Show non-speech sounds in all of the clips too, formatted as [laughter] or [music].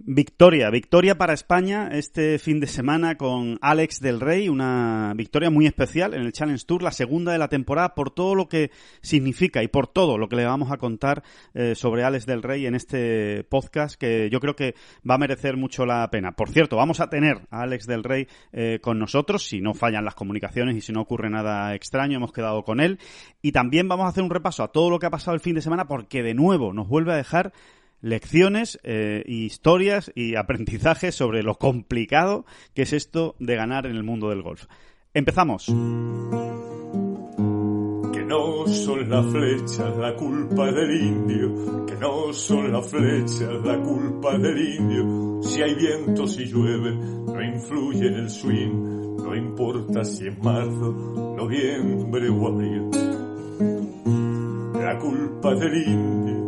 Victoria, victoria para España este fin de semana con Alex del Rey, una victoria muy especial en el Challenge Tour, la segunda de la temporada, por todo lo que significa y por todo lo que le vamos a contar eh, sobre Alex del Rey en este podcast que yo creo que va a merecer mucho la pena. Por cierto, vamos a tener a Alex del Rey eh, con nosotros, si no fallan las comunicaciones y si no ocurre nada extraño, hemos quedado con él. Y también vamos a hacer un repaso a todo lo que ha pasado el fin de semana porque de nuevo nos vuelve a dejar lecciones, eh, historias y aprendizajes sobre lo complicado que es esto de ganar en el mundo del golf. Empezamos. Que no son las flechas la culpa del indio, que no son las flechas la culpa del indio. Si hay viento, si llueve, no influye en el swing, no importa si es marzo, noviembre o abril. La culpa del indio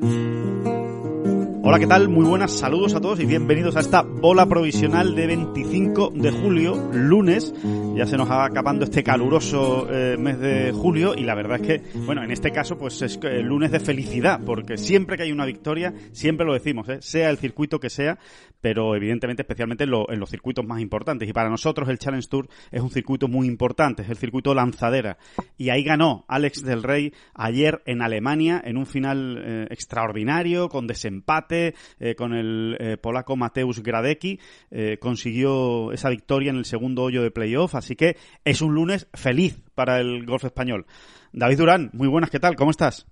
Hola, ¿qué tal? Muy buenas, saludos a todos y bienvenidos a esta bola provisional de 25 de julio, lunes. Ya se nos va acabando este caluroso eh, mes de julio y la verdad es que, bueno, en este caso pues es el lunes de felicidad, porque siempre que hay una victoria, siempre lo decimos, ¿eh? sea el circuito que sea, pero evidentemente especialmente en, los circuitos más importantes. Y para nosotros el Challenge Tour es un circuito muy importante, es el circuito lanzadera. Y ahí ganó Alex del Rey ayer en Alemania en un final eh, extraordinario, con desempate, eh, con el eh, polaco Mateusz Gradecki. consiguió esa victoria en el segundo hoyo de playoff, así que es un lunes feliz para el golf español. David Durán, muy buenas, ¿qué tal? ¿Cómo estás?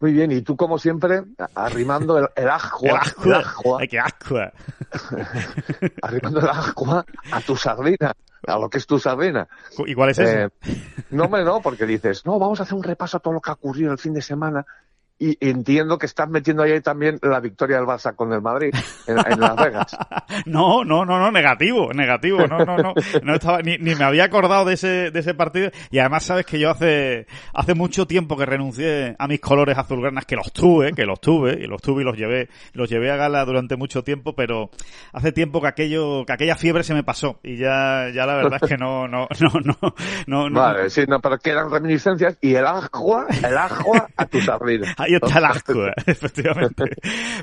Muy bien, y tú como siempre, arrimando el, el ajua. El ajua. qué [laughs] arrimando el ajua a tu sardina, a lo que es tu sardina. ¿Y cuál es? Eh, no, hombre, no, porque dices, no, vamos a hacer un repaso a todo lo que ha ocurrido el fin de semana y entiendo que estás metiendo ahí también la victoria del Barça con el Madrid en, Las Vegas. [laughs] no, no, no, no, negativo, negativo, no, no, no, no estaba, ni, ni, me había acordado de ese, de ese partido y además sabes que yo hace, hace mucho tiempo que renuncié a mis colores azulgranas, que los tuve, que los tuve, y los tuve y los llevé, los llevé a gala durante mucho tiempo, pero hace tiempo que aquello, que aquella fiebre se me pasó y ya, ya la verdad es que no, no, [laughs] no, no, no. Vale, sí, no, pero quedan reminiscencias y el agua, el agua a tus [laughs] sardina. Ahí está el asco, [laughs] efectivamente.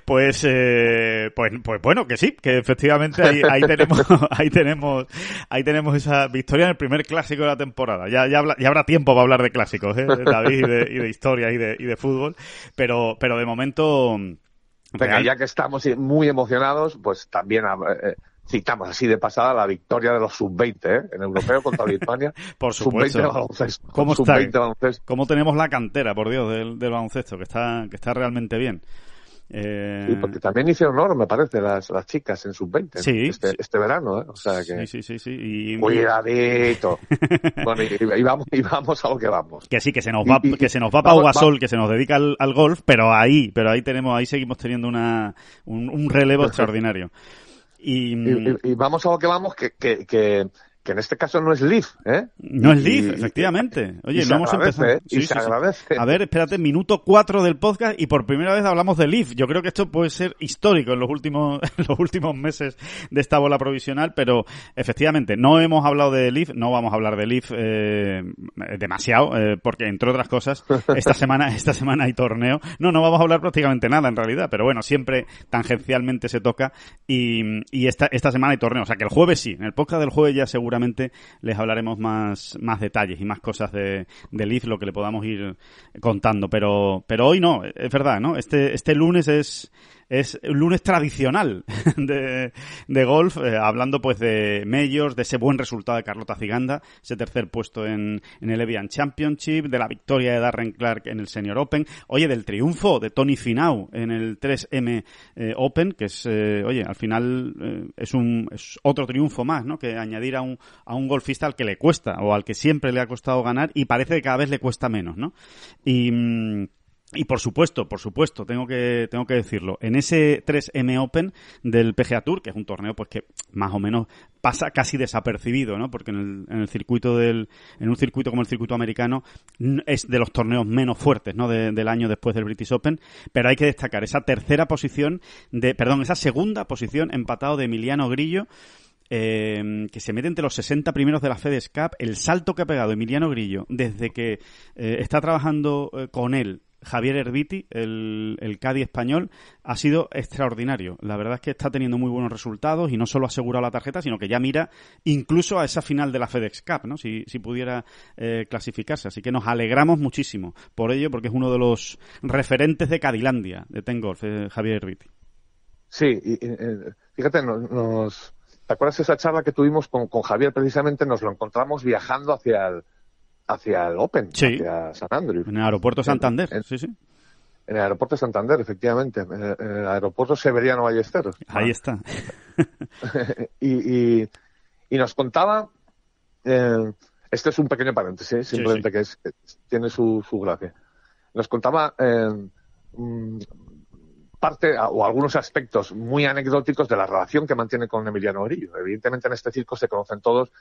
Pues, eh, pues, pues bueno, que sí, que efectivamente ahí, ahí tenemos, [laughs] ahí tenemos, ahí tenemos esa victoria en el primer clásico de la temporada. Ya, ya, ya habrá tiempo para hablar de clásicos, ¿eh? David, y de, y de historia y de, y de fútbol. Pero, pero de momento, Venga, ya que estamos muy emocionados, pues también eh, citamos así de pasada la victoria de los sub-20 ¿eh? en europeo contra Lituania. [laughs] por supuesto. Sub-20 baloncesto. ¿Cómo, está? baloncesto. ¿Cómo tenemos la cantera, por Dios, del, del baloncesto? Que está, que está realmente bien. Eh... Sí, porque también hicieron honor, me parece, las, las chicas en sub-20 sí, este, este, verano. ¿eh? O sea que... Sí, sí, sí. sí. Y... Cuidadito. [laughs] bueno, y, vamos, y vamos a lo que vamos. Que sí, que se nos va, que se nos va Pau Gasol, que se nos dedica al, al, golf, pero ahí, pero ahí tenemos, ahí seguimos teniendo una, un, un relevo [laughs] extraordinario. Y, vamos a lo que vamos, que, que, que que en este caso no es Leaf, ¿eh? No es Leaf, efectivamente. Oye, no hemos empezado. ¿eh? y se agradece. A ver, espérate, minuto cuatro del podcast y por primera vez hablamos de Leaf. Yo creo que esto puede ser histórico en los últimos, [laughs] en los últimos meses de esta bola provisional, pero efectivamente, no hemos hablado de Leaf, no vamos a hablar de Leaf eh, demasiado, eh, porque entre otras cosas, esta [laughs] semana, esta semana hay torneo. No, no vamos a hablar prácticamente nada en realidad, pero bueno, siempre tangencialmente se toca y, y esta, esta semana hay torneo. O sea que el jueves sí, en el podcast del jueves ya seguro les hablaremos más, más detalles y más cosas de, de Leaf, lo que le podamos ir contando. Pero, pero hoy no, es verdad, ¿no? Este, este lunes es, es un lunes tradicional [laughs] de, de golf, eh, hablando pues de Majors, de ese buen resultado de Carlota Ciganda, ese tercer puesto en, en el Evian Championship, de la victoria de Darren Clark en el Senior Open, oye, del triunfo de Tony Finau en el 3M eh, Open, que es, eh, oye, al final es un es otro triunfo más, ¿no? Que añadir a un, a un golfista al que le cuesta o al que siempre le ha costado ganar y parece que cada vez le cuesta menos, ¿no? Y mm, y por supuesto, por supuesto, tengo que, tengo que decirlo, en ese 3M Open del PGA Tour, que es un torneo pues que más o menos pasa casi desapercibido, ¿no? Porque en el, en el circuito del, en un circuito como el circuito americano es de los torneos menos fuertes, ¿no? del año después del British Open, pero hay que destacar esa tercera posición de, perdón, esa segunda posición empatado de Emiliano Grillo, eh, que se mete entre los 60 primeros de la FedEx Cup, el salto que ha pegado Emiliano Grillo desde que eh, está trabajando eh, con él Javier Herbiti, el, el Cádiz español, ha sido extraordinario. La verdad es que está teniendo muy buenos resultados y no solo ha asegurado la tarjeta, sino que ya mira incluso a esa final de la FedEx Cup, ¿no? Si, si pudiera eh, clasificarse. Así que nos alegramos muchísimo por ello, porque es uno de los referentes de Cadilandia, de Tengolf, eh, Javier Herbiti. Sí, y, eh, fíjate, nos, ¿te acuerdas de esa charla que tuvimos con, con Javier? Precisamente nos lo encontramos viajando hacia el, hacia el Open, Sí. hacia San Andrew. En el aeropuerto Santander, En- sí, sí. En el aeropuerto de Santander, efectivamente. En el, en el aeropuerto Severiano Ballesteros. Ahí está. [laughs] y, y, y nos contaba, eh, este es un pequeño paréntesis, simplemente que es, tiene su, su gracia. Nos contaba eh, mm, parte o algunos aspectos muy anecdóticos de la relación que mantiene con Emiliano Grillo. Evidentemente en este circo se conocen todos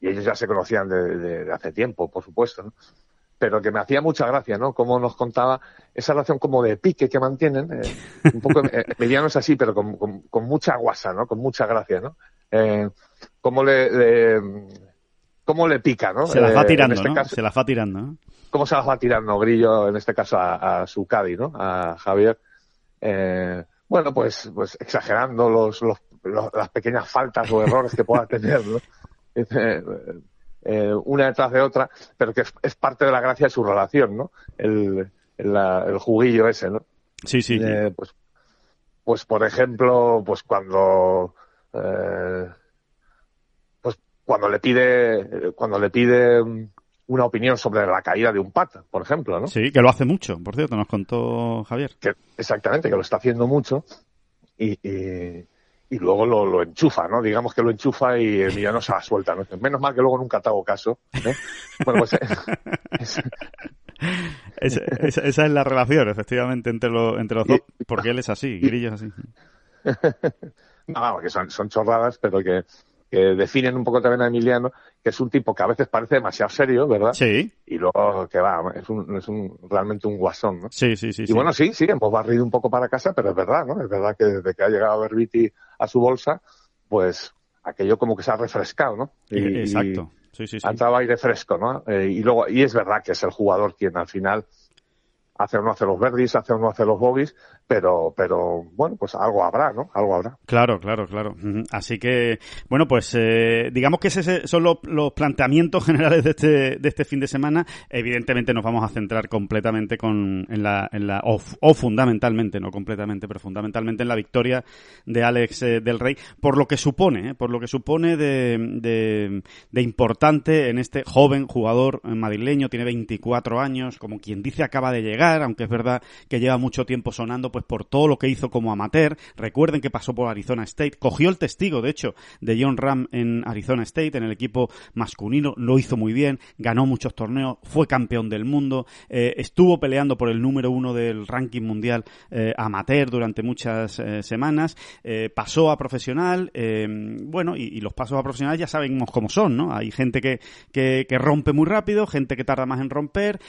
y ellos ya se conocían de, de- de hace tiempo, por supuesto, ¿no? Pero que me hacía mucha gracia, ¿no? Como nos contaba esa relación como de pique que mantienen. eh, [laughs] un poco, eh, Emiliano es así, pero con, con- con mucha guasa, ¿no? Con mucha gracia, ¿no? Eh, cómo le, le- cómo le pica, ¿no? Se las Eh, va en tirando, este ¿no? caso- Se las va tirando, ¿no? cómo se las va tirando Grillo, en este caso, a, a su Cádiz, ¿no? A Javier. Eh, bueno, pues, pues exagerando los, los, los- las pequeñas faltas o errores que pueda tener, ¿no? [laughs] Eh, eh, una detrás de otra, pero que es, es parte de la gracia de su relación, ¿no? El, el, la- el juguillo ese, ¿no? Sí, sí. Eh, pues, pues por ejemplo, pues cuando eh, pues cuando le pide cuando le pide una opinión sobre la caída de un pat, por ejemplo, ¿no? Sí, que lo hace mucho, por cierto, nos contó Javier. Que, exactamente, que lo está haciendo mucho y, y, y luego lo, lo enchufa, ¿no? Digamos que lo enchufa y Emiliano [laughs] se la suelta, ¿no? Menos mal que luego nunca te hago caso. ¿eh? Bueno, pues [laughs] es- Esa, es la relación, efectivamente, entre, los entre los dos, porque él es así, Grillo es así. [laughs] No, vamos, que son, son chorradas, pero que, que definen un poco también a Emiliano, que es un tipo que a veces parece demasiado serio, ¿verdad? Sí, Y luego que va, es, un, es un, realmente un guasón, ¿no? sí, sí, sí. Y sí. bueno, sí, sí, hemos barrido un poco para casa, pero es verdad, ¿no? Es verdad que desde que ha llegado Berbiti a su bolsa, pues aquello como que se ha refrescado, ¿no? Y- Exacto. Sí, sí, sí. ha entrado aire fresco, ¿no? Eh, y luego, y es verdad que es el jugador quien al final hace o no hace los verdis, hace o no hace los bogies, pero, pero bueno, pues algo habrá, ¿no? Algo habrá. Claro, claro, claro. Así que, bueno, pues eh, digamos que ese son los, planteamientos [laughs] generales de este, de este fin de semana. Evidentemente nos vamos a centrar completamente con, en la, en la o, o fundamentalmente, no completamente, pero fundamentalmente en la victoria de Alex eh, del Rey, por lo que supone, eh, por lo que supone de, de, de importante en este joven jugador madrileño, tiene 24 años, como quien dice acaba de llegar, aunque es verdad que lleva mucho tiempo sonando, pues por todo lo que hizo como amateur. Recuerden que pasó por Arizona State, cogió el testigo, de hecho, de John Ram en Arizona State, en el equipo masculino, lo hizo muy bien, ganó muchos torneos, fue campeón del mundo, eh, estuvo peleando por el número uno del ranking mundial eh, amateur durante muchas eh, semanas, pasó a profesional, bueno, y, los pasos a profesional ya sabemos cómo son, ¿no? Hay gente que, que, que rompe muy rápido, gente que tarda más en romper,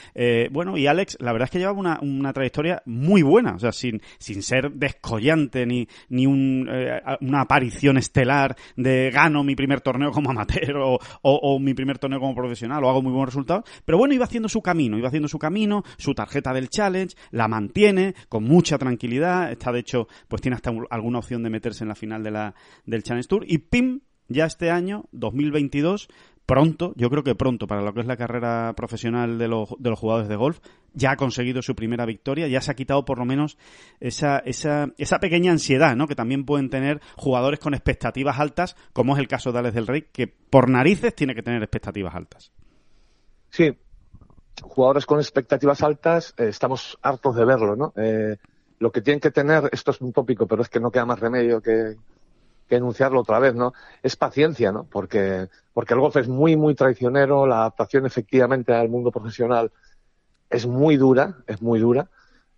bueno, y Alex, la verdad es que lleva una, una trayectoria muy buena, o sea, sin, sin ser descollante ni, ni un, eh, una aparición estelar de gano mi primer torneo como amateur o, mi primer torneo como profesional o hago muy buenos resultados, pero bueno, iba haciendo su camino, iba haciendo su camino, su tarjeta del challenge, la mantiene con mucha tranquilidad, está de hecho, pues tiene hasta un- alguna opción de meterse en la final de la, del Challenge Tour. Y pim, ya este año, 2022, pronto, yo creo que pronto, para lo que es la carrera profesional de los, de los jugadores de golf, ya ha conseguido su primera victoria, ya se ha quitado por lo menos esa, esa, esa pequeña ansiedad, ¿no? Que también pueden tener jugadores con expectativas altas, como es el caso de Alex del Rey, que por narices tiene que tener expectativas altas. Sí, jugadores con expectativas altas, eh, estamos hartos de verlo, ¿no? Eh, lo que tienen que tener, esto es un tópico, pero es que no queda más remedio que, que enunciarlo otra vez, ¿no? Es paciencia, ¿no? Porque, porque el golf es muy, muy traicionero, la adaptación efectivamente al mundo profesional es muy dura, es muy dura.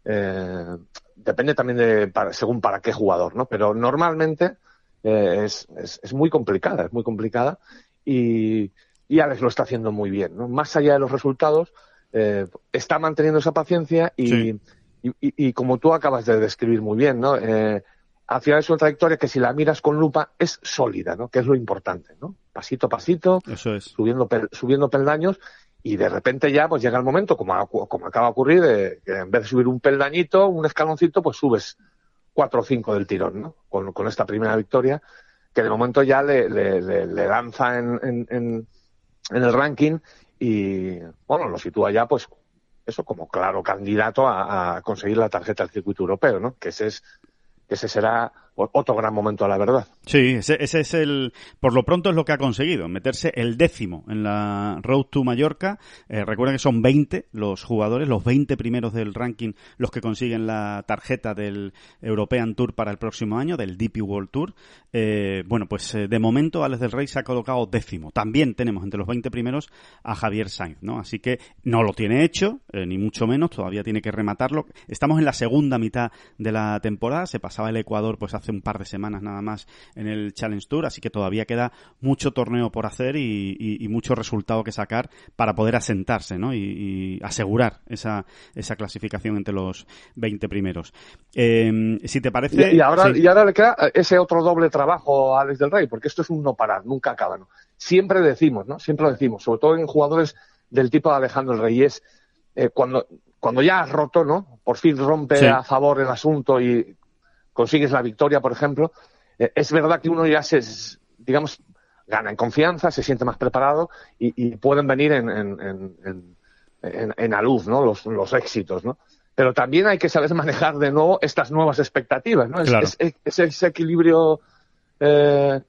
Eh, depende también de según para qué jugador, ¿no? Pero normalmente eh, es, es, es, muy complicada, es muy complicada y, y Alex lo está haciendo muy bien, ¿no? Más allá de los resultados, eh, está manteniendo esa paciencia y, y, y, como tú acabas de describir muy bien, ¿no? Eh, al final es una trayectoria que si la miras con lupa es sólida, ¿no? Que es lo importante, ¿no? Pasito a pasito, Eso es. subiendo, subiendo peldaños y de repente ya pues llega el momento, como, como acaba de ocurrir, de que en vez de subir un peldañito, un escaloncito, pues subes cuatro o cinco del tirón, ¿no? Con, con esta primera victoria, que de momento ya le, le, le, le lanza en, en, en, en, el ranking y, bueno, lo sitúa ya, pues, eso como claro candidato a, a conseguir la tarjeta del circuito europeo, ¿no? Que ese es ese será otro gran momento, la verdad. Sí, ese, ese, es el, por lo pronto es lo que ha conseguido, meterse el décimo en la Road to Mallorca. Eh, recuerden que son 20 los jugadores, los 20 primeros del ranking, los que consiguen la tarjeta del European Tour para el próximo año, del DP World Tour. Eh, bueno, pues eh, de momento Alex del Rey se ha colocado décimo. También tenemos entre los 20 primeros a Javier Sainz, ¿no? Así que no lo tiene hecho, eh, ni mucho menos, todavía tiene que rematarlo. Estamos en la segunda mitad de la temporada, se pasaba el Ecuador pues hace un par de semanas nada más en el Challenge Tour, así que todavía queda mucho torneo por hacer y, y, y mucho resultado que sacar para poder asentarse ¿no? y, y asegurar esa, esa clasificación entre los 20 primeros. Eh, si te parece... Y, y ahora, sí. y ahora le queda ese otro doble trabajo a Alex del Rey, porque esto es un no parar, nunca acaba. ¿no? Siempre decimos, ¿no? Siempre lo decimos, sobre todo en jugadores del tipo de Alejandro el Rey, es eh, cuando, cuando ya has roto, ¿no? Por fin rompe sí. a favor el asunto y consigues la victoria, por ejemplo, eh, es verdad que uno ya se, digamos, gana en confianza, se siente más preparado y, y pueden venir en, en, en, en, en a luz, ¿no? Los, los éxitos, ¿no? Pero también hay que saber manejar de nuevo estas nuevas expectativas, ¿no? Claro. Es, es, es, ese equilibrio eh,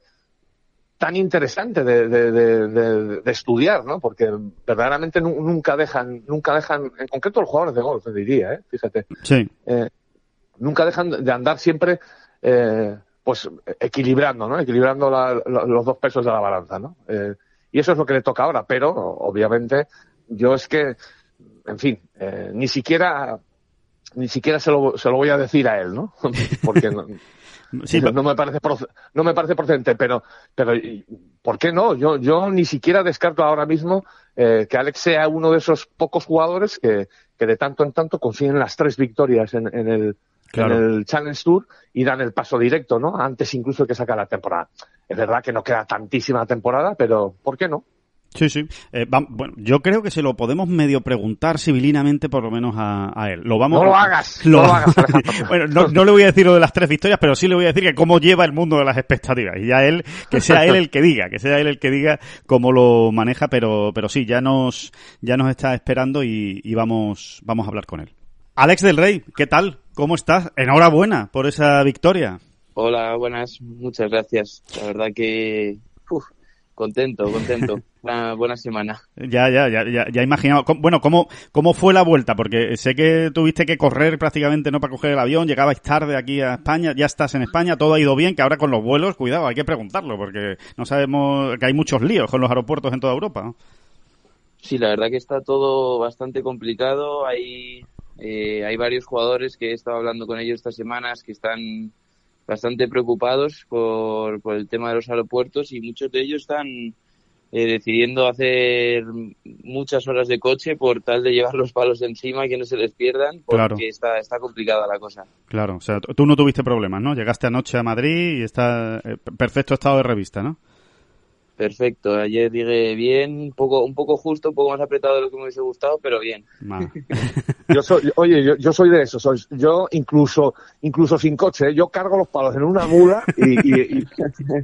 tan interesante de, de, de, de, estudiar, ¿no? Porque verdaderamente nunca dejan, nunca dejan, en concreto los jugadores de golf, diría, ¿eh? Fíjate. Sí. Eh, nunca dejan de andar siempre eh, pues equilibrando, ¿no? Equilibrando la, la, los dos pesos de la balanza, ¿no? Eh, y eso es lo que le toca ahora, pero obviamente yo es que, en fin, eh, ni siquiera ni siquiera se lo, se lo voy a decir a él, ¿no? [laughs] Porque no, [laughs] sí, no, me parece no me parece procedente, pero pero ¿por qué no? Yo yo ni siquiera descarto ahora mismo eh, que Alex sea uno de esos pocos jugadores que, que de tanto en tanto consiguen las tres victorias en, en el claro. en el Challenge Tour y dan el paso directo, ¿no? Antes incluso que sacar la temporada. Es verdad que no queda tantísima temporada, pero ¿por qué no? Sí, sí. Eh, va, bueno, yo creo que se lo podemos medio preguntar civilinamente, por lo menos a, a él. Lo vamos. No lo hagas. [laughs] Lo... No lo hagas. [laughs] bueno, no, no, le voy a decir lo de las tres victorias, pero sí le voy a decir que cómo lleva el mundo de las expectativas y ya él, que sea él el que diga, que sea él el que diga cómo lo maneja, pero, pero sí, ya nos, ya nos está esperando y, y vamos, vamos a hablar con él. Alex del Rey, ¿qué tal? ¿Cómo estás? Enhorabuena por esa victoria. Hola, buenas, muchas gracias. La verdad que uf, contento, contento. [laughs] Una buena semana. Ya, ya, ya, ya, ya imaginaba. Bueno, ¿cómo, ¿cómo fue la vuelta? Porque sé que tuviste que correr prácticamente no para coger el avión, llegabais tarde aquí a España, ya estás en España, todo ha ido bien, que ahora con los vuelos, cuidado, hay que preguntarlo, porque no sabemos que hay muchos líos con los aeropuertos en toda Europa. Sí, la verdad que está todo bastante complicado. Hay, eh, hay varios jugadores que he estado hablando con ellos estas semanas que están bastante preocupados por, por el tema de los aeropuertos y muchos de ellos están eh, decidiendo hacer muchas horas de coche por tal de llevar los palos encima y que no se les pierdan, porque claro. está, está complicada la cosa. Claro, o sea, tú no tuviste problemas, ¿no? Llegaste anoche a Madrid y está en perfecto estado de revista, ¿no? Perfecto, ayer dije bien, un poco, un poco justo, un poco más apretado de lo que me hubiese gustado, pero bien. [laughs] yo soy, oye, yo, yo soy de eso, soy, yo incluso, incluso sin coche, ¿eh? yo cargo los palos en una mula y, y, y,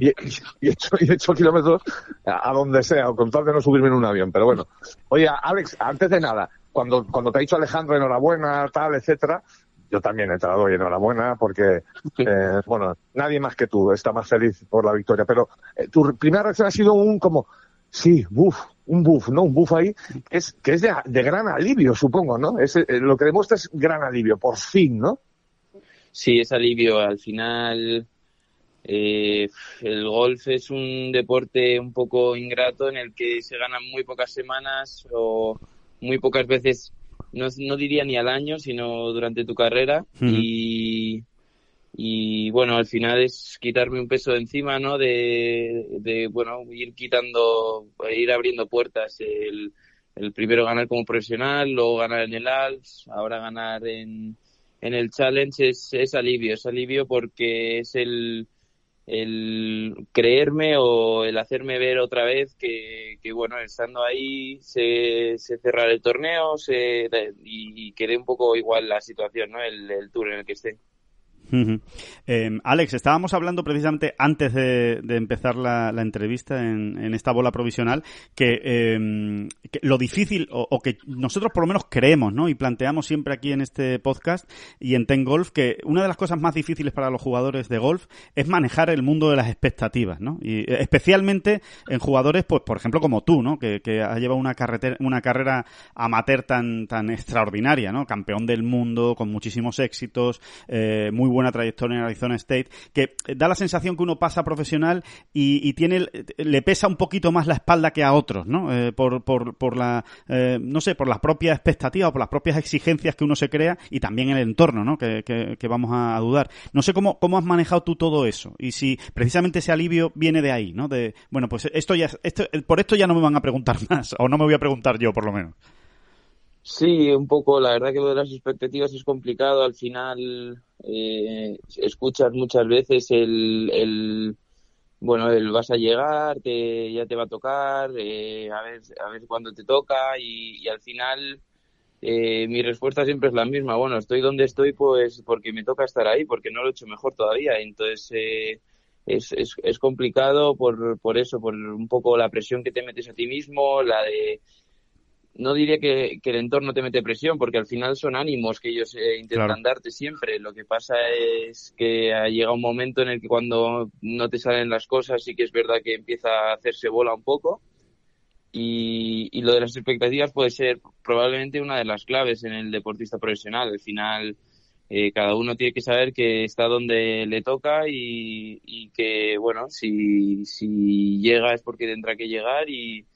y he, hecho, he, hecho, kilómetros a, donde sea, con tal de no subirme en un avión. Pero bueno, oye, Alex, antes de nada, cuando, cuando te ha dicho Alejandro enhorabuena, tal, etcétera, yo también he te y enhorabuena porque, eh, bueno, nadie más que tú está más feliz por la victoria. Pero eh, tu primera reacción ha sido un como, sí, buff, un buff, ¿no? Un buff ahí que es, que es de, de gran alivio, supongo, ¿no? Es, eh, lo que demuestra es gran alivio, por fin, ¿no? Sí, es alivio. Al final, el golf es un deporte un poco ingrato en el que se ganan muy pocas semanas o muy pocas veces no, no diría ni al año, sino durante tu carrera. y, y bueno, al final es quitarme un peso de encima, ¿no? De, de bueno, ir quitando, ir abriendo puertas. El, el primero ganar como profesional, luego ganar en el Alps, ahora ganar en, en el Challenge es, es alivio, es alivio porque es el, el creerme o el hacerme ver otra vez que, que bueno, estando ahí se, se cerrará el torneo se, y, y quede un poco igual la situación, ¿no? El, el tour en el que esté. Eh, Alex, estábamos hablando precisamente antes de, empezar la, entrevista en, esta bola provisional que, que lo difícil o, que nosotros por lo menos creemos ¿no? y planteamos siempre aquí en este podcast y en Ten Golf que una de las cosas más difíciles para los jugadores de golf es manejar el mundo de las expectativas ¿no? y eh, especialmente en jugadores pues por ejemplo como tú ¿no? que, que ha llevado una, carretera, una carrera amateur tan, tan extraordinaria ¿no? campeón del mundo con muchísimos éxitos eh, muy buena trayectoria en Arizona State, que da la sensación que uno pasa profesional y, tiene, le pesa un poquito más la espalda que a otros, ¿no? Eh, por, por, por la, eh, no sé, por las propias expectativas, por las propias exigencias que uno se crea y también el entorno, ¿no? Que, que, que vamos a dudar. No sé cómo, cómo has manejado tú todo eso y si precisamente ese alivio viene de ahí, ¿no? De, bueno, pues esto ya, esto, por esto ya no me van a preguntar [laughs] más, o no me voy a preguntar yo, por lo menos. Sí, un poco. La verdad que lo de las expectativas es complicado. Al final eh, escuchas muchas veces el, bueno, el vas a llegar, te, ya te va a tocar, eh, a ver, a ver cuándo te toca y, y al final eh, mi respuesta siempre es la misma. Bueno, estoy donde estoy pues porque me toca estar ahí, porque no lo he hecho mejor todavía. Entonces eh, es, es, es complicado por, por eso, por un poco la presión que te metes a ti mismo, la de no diría que, que, el entorno te mete presión, porque al final son ánimos que ellos eh, intentan claro. darte siempre. Lo que pasa es que llega un momento en el que cuando no te salen las cosas, sí que es verdad que empieza a hacerse bola un poco. Y, y lo de las expectativas puede ser probablemente una de las claves en el deportista profesional. Al final, eh, cada uno tiene que saber que está donde le toca y, y que, bueno, si, si llega es porque tendrá que llegar y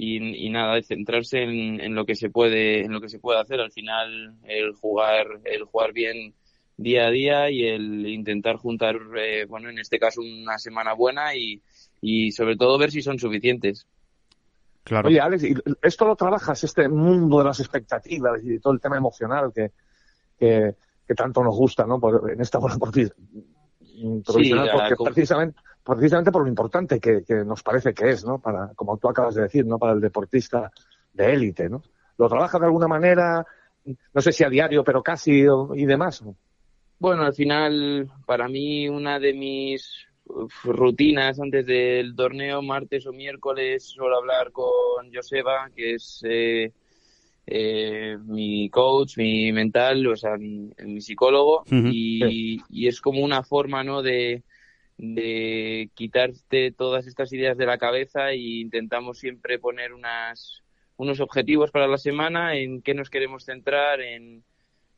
y, y nada, centrarse en, en, lo que se puede, en lo que se puede hacer. Al final, el jugar, el jugar bien día a día y el intentar juntar, eh, bueno, en este caso una semana buena y, y sobre todo ver si son suficientes. Claro. Oye, Alex, esto lo trabajas, este mundo de las expectativas y todo el tema emocional que, que, que tanto nos gusta, ¿no? Por, en esta bola profesional, sí, porque como... precisamente, precisamente por lo importante que, que, nos parece que es, ¿no? Para, como tú acabas de decir, ¿no? Para el deportista de élite, ¿no? ¿Lo trabaja de alguna manera, no sé si a diario, pero casi y demás? Bueno, al final, para mí, una de mis rutinas antes del torneo, martes o miércoles, suelo hablar con Joseba, que es eh, eh, mi coach, mi mental, o sea, mi, mi psicólogo, uh -huh. y, y, es como una forma, ¿no? De, de quitarte todas estas ideas de la cabeza e intentamos siempre poner unas, unos objetivos para la semana, en qué nos queremos centrar, en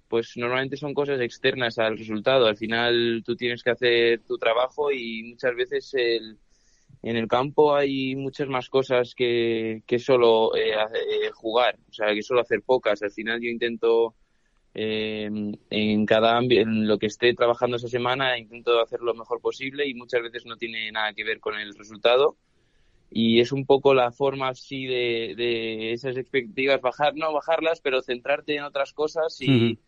pues normalmente son cosas externas al resultado. Al final tú tienes que hacer tu trabajo y muchas veces el, en el campo hay muchas más cosas que, que solo eh, eh, jugar, o sea, que solo hacer pocas. Al final yo intento eh, en cada en lo que esté trabajando esa semana, intento hacer lo mejor posible y muchas veces no tiene nada que ver con el resultado. Y es un poco la forma así de, de esas expectativas, bajar, no bajarlas, pero centrarte en otras cosas y, uh -huh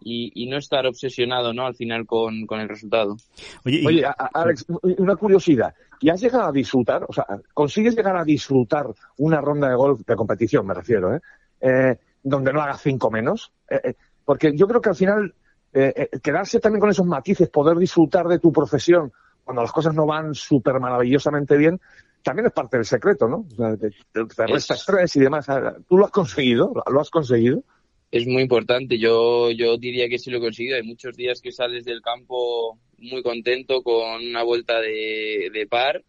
y, no estar obsesionado, ¿no? Al final con, con el resultado. Oye, Alex, una curiosidad. ¿Y has llegado a disfrutar, o sea, consigues llegar a disfrutar una ronda de golf de competición, me refiero, ¿eh? eh donde no hagas cinco menos? Eh, eh, porque yo creo que al final quedarse también con esos matices, poder disfrutar de tu profesión cuando las cosas no van súper maravillosamente bien, también es parte del secreto, ¿no? te, resta estrés y demás. ¿Tú lo has conseguido? ¿Lo has conseguido? es muy importante. Yo, yo diría que sí lo he conseguido. Hay muchos días que sales del campo muy contento con una vuelta de, de par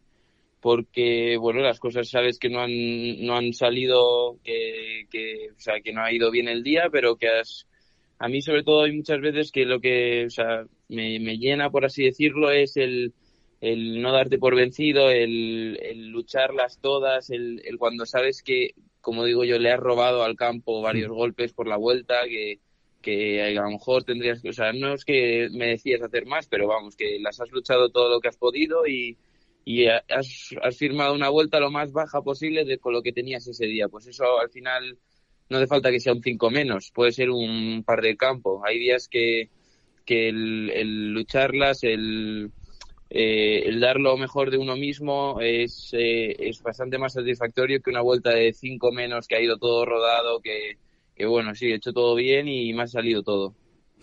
porque bueno las cosas sabes que no han no han salido que, que o sea que no ha ido bien el día pero que has a mí sobre todo hay muchas veces que lo que o sea me, me llena por así decirlo es el el no darte por vencido, el, el lucharlas todas, el, el, cuando sabes que, como digo yo, le has robado al campo varios golpes por la vuelta, que, que a lo mejor tendrías que, o sea, no es que me decías hacer más, pero vamos, que las has luchado todo lo que has podido y, y has, has firmado una vuelta lo más baja posible de, con lo que tenías ese día. Pues eso al final no hace falta que sea un 5 menos, puede ser un par de campo. Hay días que, que el, el lucharlas, el eh, el dar lo mejor de uno mismo es, eh, es bastante más satisfactorio que una vuelta de cinco menos que ha ido todo rodado, que, que bueno, sí, he hecho todo bien y me ha salido todo.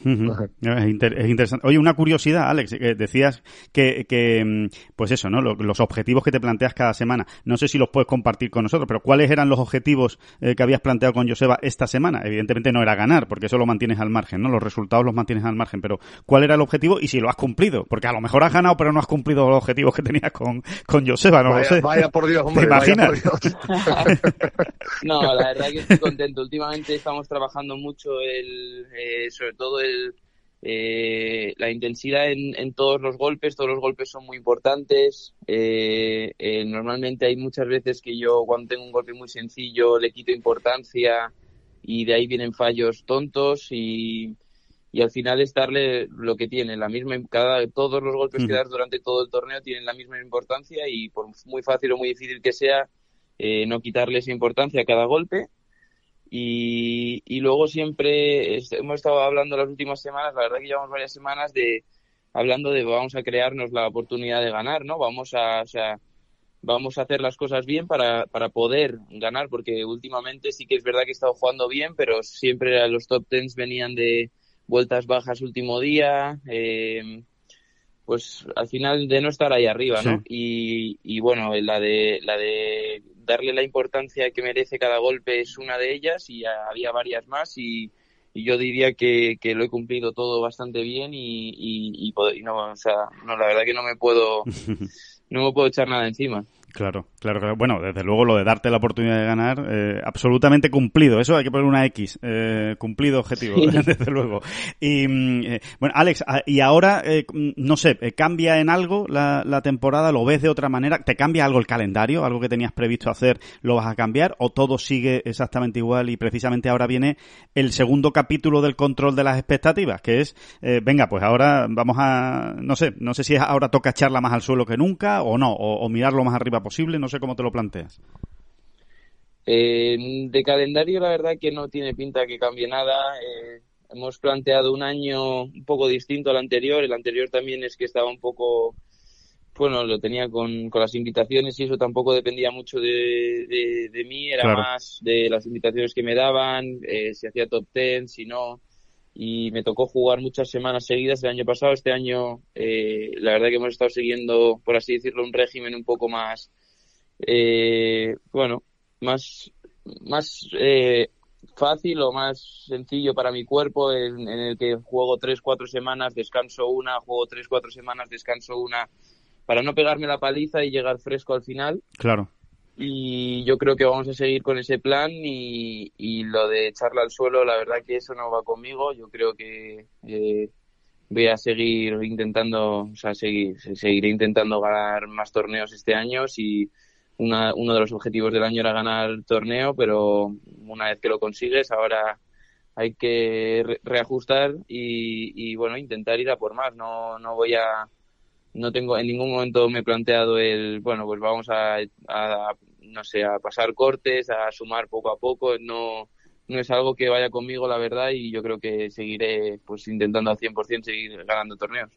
Es, interesante. Oye, una curiosidad, Alex, decías que, que, mm, pues eso, ¿no? Los, objetivos que te planteas cada semana. No sé si los puedes compartir con nosotros, pero ¿cuáles eran los objetivos eh, que habías planteado con Joseba esta semana? Evidentemente no era ganar, porque eso lo mantienes al margen, ¿no? Los resultados los mantienes al margen, pero ¿cuál era el objetivo y si lo has cumplido? Porque a lo mejor has ganado, pero no has cumplido los objetivos que tenías con, con Joseba, no vaya, lo sé. Vaya por Dios, hombre. ¿Te imaginas? [laughs] no, la verdad que estoy contento. Últimamente estamos trabajando mucho el, eh, sobre todo el eh, la intensidad en, en, todos los golpes, todos los golpes son muy importantes. Eh, eh, normalmente hay muchas veces que yo cuando tengo un golpe muy sencillo le quito importancia y de ahí vienen fallos tontos y, y al final es darle lo que tiene, la misma, cada, todos los golpes que das durante todo el torneo tienen la misma importancia y por muy fácil o muy difícil que sea, eh, no quitarle esa importancia a cada golpe y, y luego siempre hemos estado hablando las últimas semanas, la verdad que llevamos varias semanas de hablando de vamos a crearnos la oportunidad de ganar, ¿no? Vamos a, o sea, vamos a hacer las cosas bien para, para poder ganar, porque últimamente sí que es verdad que he estado jugando bien, pero siempre los top tens venían de vueltas bajas último día, eh, pues al final de no estar ahí arriba, ¿no? Y, y bueno, la de, la de darle la importancia que merece cada golpe es una de ellas y había varias más y, yo diría que, que, lo he cumplido todo bastante bien y, y, y, no, o sea, no, la verdad que no me puedo, [laughs] no me puedo echar nada encima. Claro, claro, claro. Bueno, desde luego lo de darte la oportunidad de ganar, eh, absolutamente cumplido. Eso hay que poner una X. Eh, cumplido objetivo, [laughs] desde luego. Y eh, bueno, Alex, ah, y ahora, no sé, ¿cambia en algo la, la, temporada? ¿Lo ves de otra manera? ¿Te cambia algo el calendario? ¿Algo que tenías previsto hacer lo vas a cambiar? ¿O todo sigue exactamente igual y precisamente ahora viene el segundo capítulo del control de las expectativas? Que es, venga, pues ahora vamos a, no sé, no sé si ahora toca echarla más al suelo que nunca o no, o, o mirarlo más arriba posible, no sé cómo te lo planteas. Eh, de calendario, la verdad que no tiene pinta que cambie nada. Eh, hemos planteado un año un poco distinto al anterior. El anterior también es que estaba un poco, bueno, lo tenía con, con las invitaciones y eso tampoco dependía mucho de, de, mí, era más de las invitaciones que me daban, eh, si hacía top ten, si no. Y me tocó jugar muchas semanas seguidas el año pasado. Este año, eh, la verdad que hemos estado siguiendo, por así decirlo, un régimen un poco más eh, bueno, más, más eh, fácil o más sencillo para mi cuerpo en, el que juego tres, cuatro semanas, descanso una, juego tres, cuatro semanas, descanso una, para no pegarme la paliza y llegar fresco al final. Claro. Y yo creo que vamos a seguir con ese plan y, y lo de echarla al suelo, la verdad que eso no va conmigo. Yo creo que eh, voy a seguir intentando, o sea, seguir, seguiré intentando ganar más torneos este año y una, uno de los objetivos del año era ganar el torneo, pero una vez que lo consigues, ahora hay que reajustar y, y, bueno, intentar ir a por más. No, no voy a, no tengo, en ningún momento me he planteado el, bueno, pues vamos a, a no sé, a pasar cortes, a sumar poco a poco. No, no es algo que vaya conmigo, la verdad, y yo creo que seguiré pues intentando al 100% seguir ganando torneos.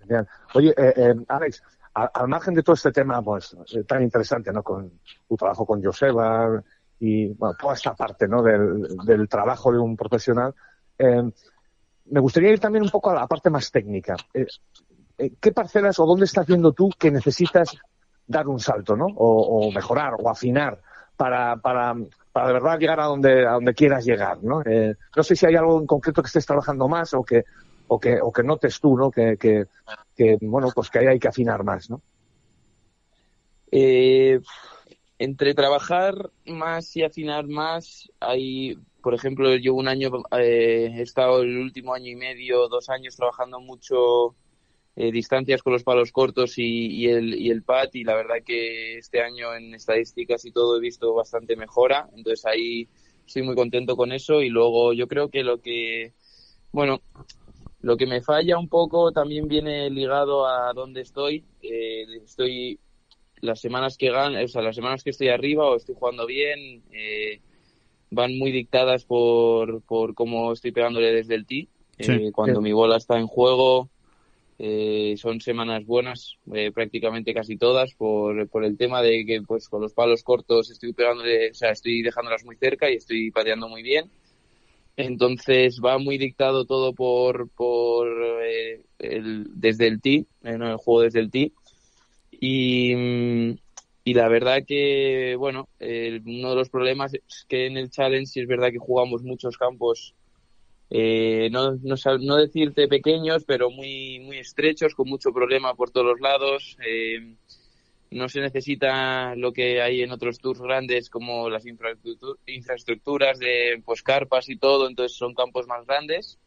Genial. Oye, eh, eh, Alex, al, margen de todo este tema pues eh, tan interesante, ¿no? Con tu trabajo con Joseba y bueno, toda esta parte, ¿no? Del, del trabajo de un profesional, me gustaría ir también un poco a la parte más técnica. ¿Qué parcelas o dónde estás viendo tú que necesitas dar un salto, ¿no? O, mejorar o afinar para, para, para de verdad llegar a donde, a donde quieras llegar, ¿no? Eh, no sé si hay algo en concreto que estés trabajando más o que, o que, o que notes tú, ¿no? Que, que, bueno, pues que hay que afinar más, ¿no? Eh, entre trabajar más y afinar más, hay, por ejemplo, yo un año, eh, he estado el último año y medio, dos años trabajando mucho eh, distancias con los palos cortos y, el, y el pad y la verdad que este año en estadísticas y todo he visto bastante mejora, entonces ahí estoy muy contento con eso y luego yo creo que lo que, bueno, lo que me falla un poco también viene ligado a dónde estoy, eh, estoy las semanas que gan o sea, las semanas que estoy arriba o estoy jugando bien, eh, van muy dictadas por, por cómo estoy pegándole desde el tee. cuando mi bola está en juego, eh, son semanas buenas, eh, prácticamente casi todas, por, por el tema de que pues con los palos cortos estoy pegándole, o sea, estoy dejándolas muy cerca y estoy pateando muy bien. Entonces va muy dictado todo por, por eh, el, desde el tee, en el juego desde el tee. Y, y la verdad que, bueno, uno de los problemas es que en el challenge es verdad que jugamos muchos campos eh, no, no, no, decirte pequeños, pero muy, muy estrechos, con mucho problema por todos los lados. Eh, no se necesita lo que hay en otros tours grandes como las infraestructuras de pues, carpas y todo, entonces son campos más grandes.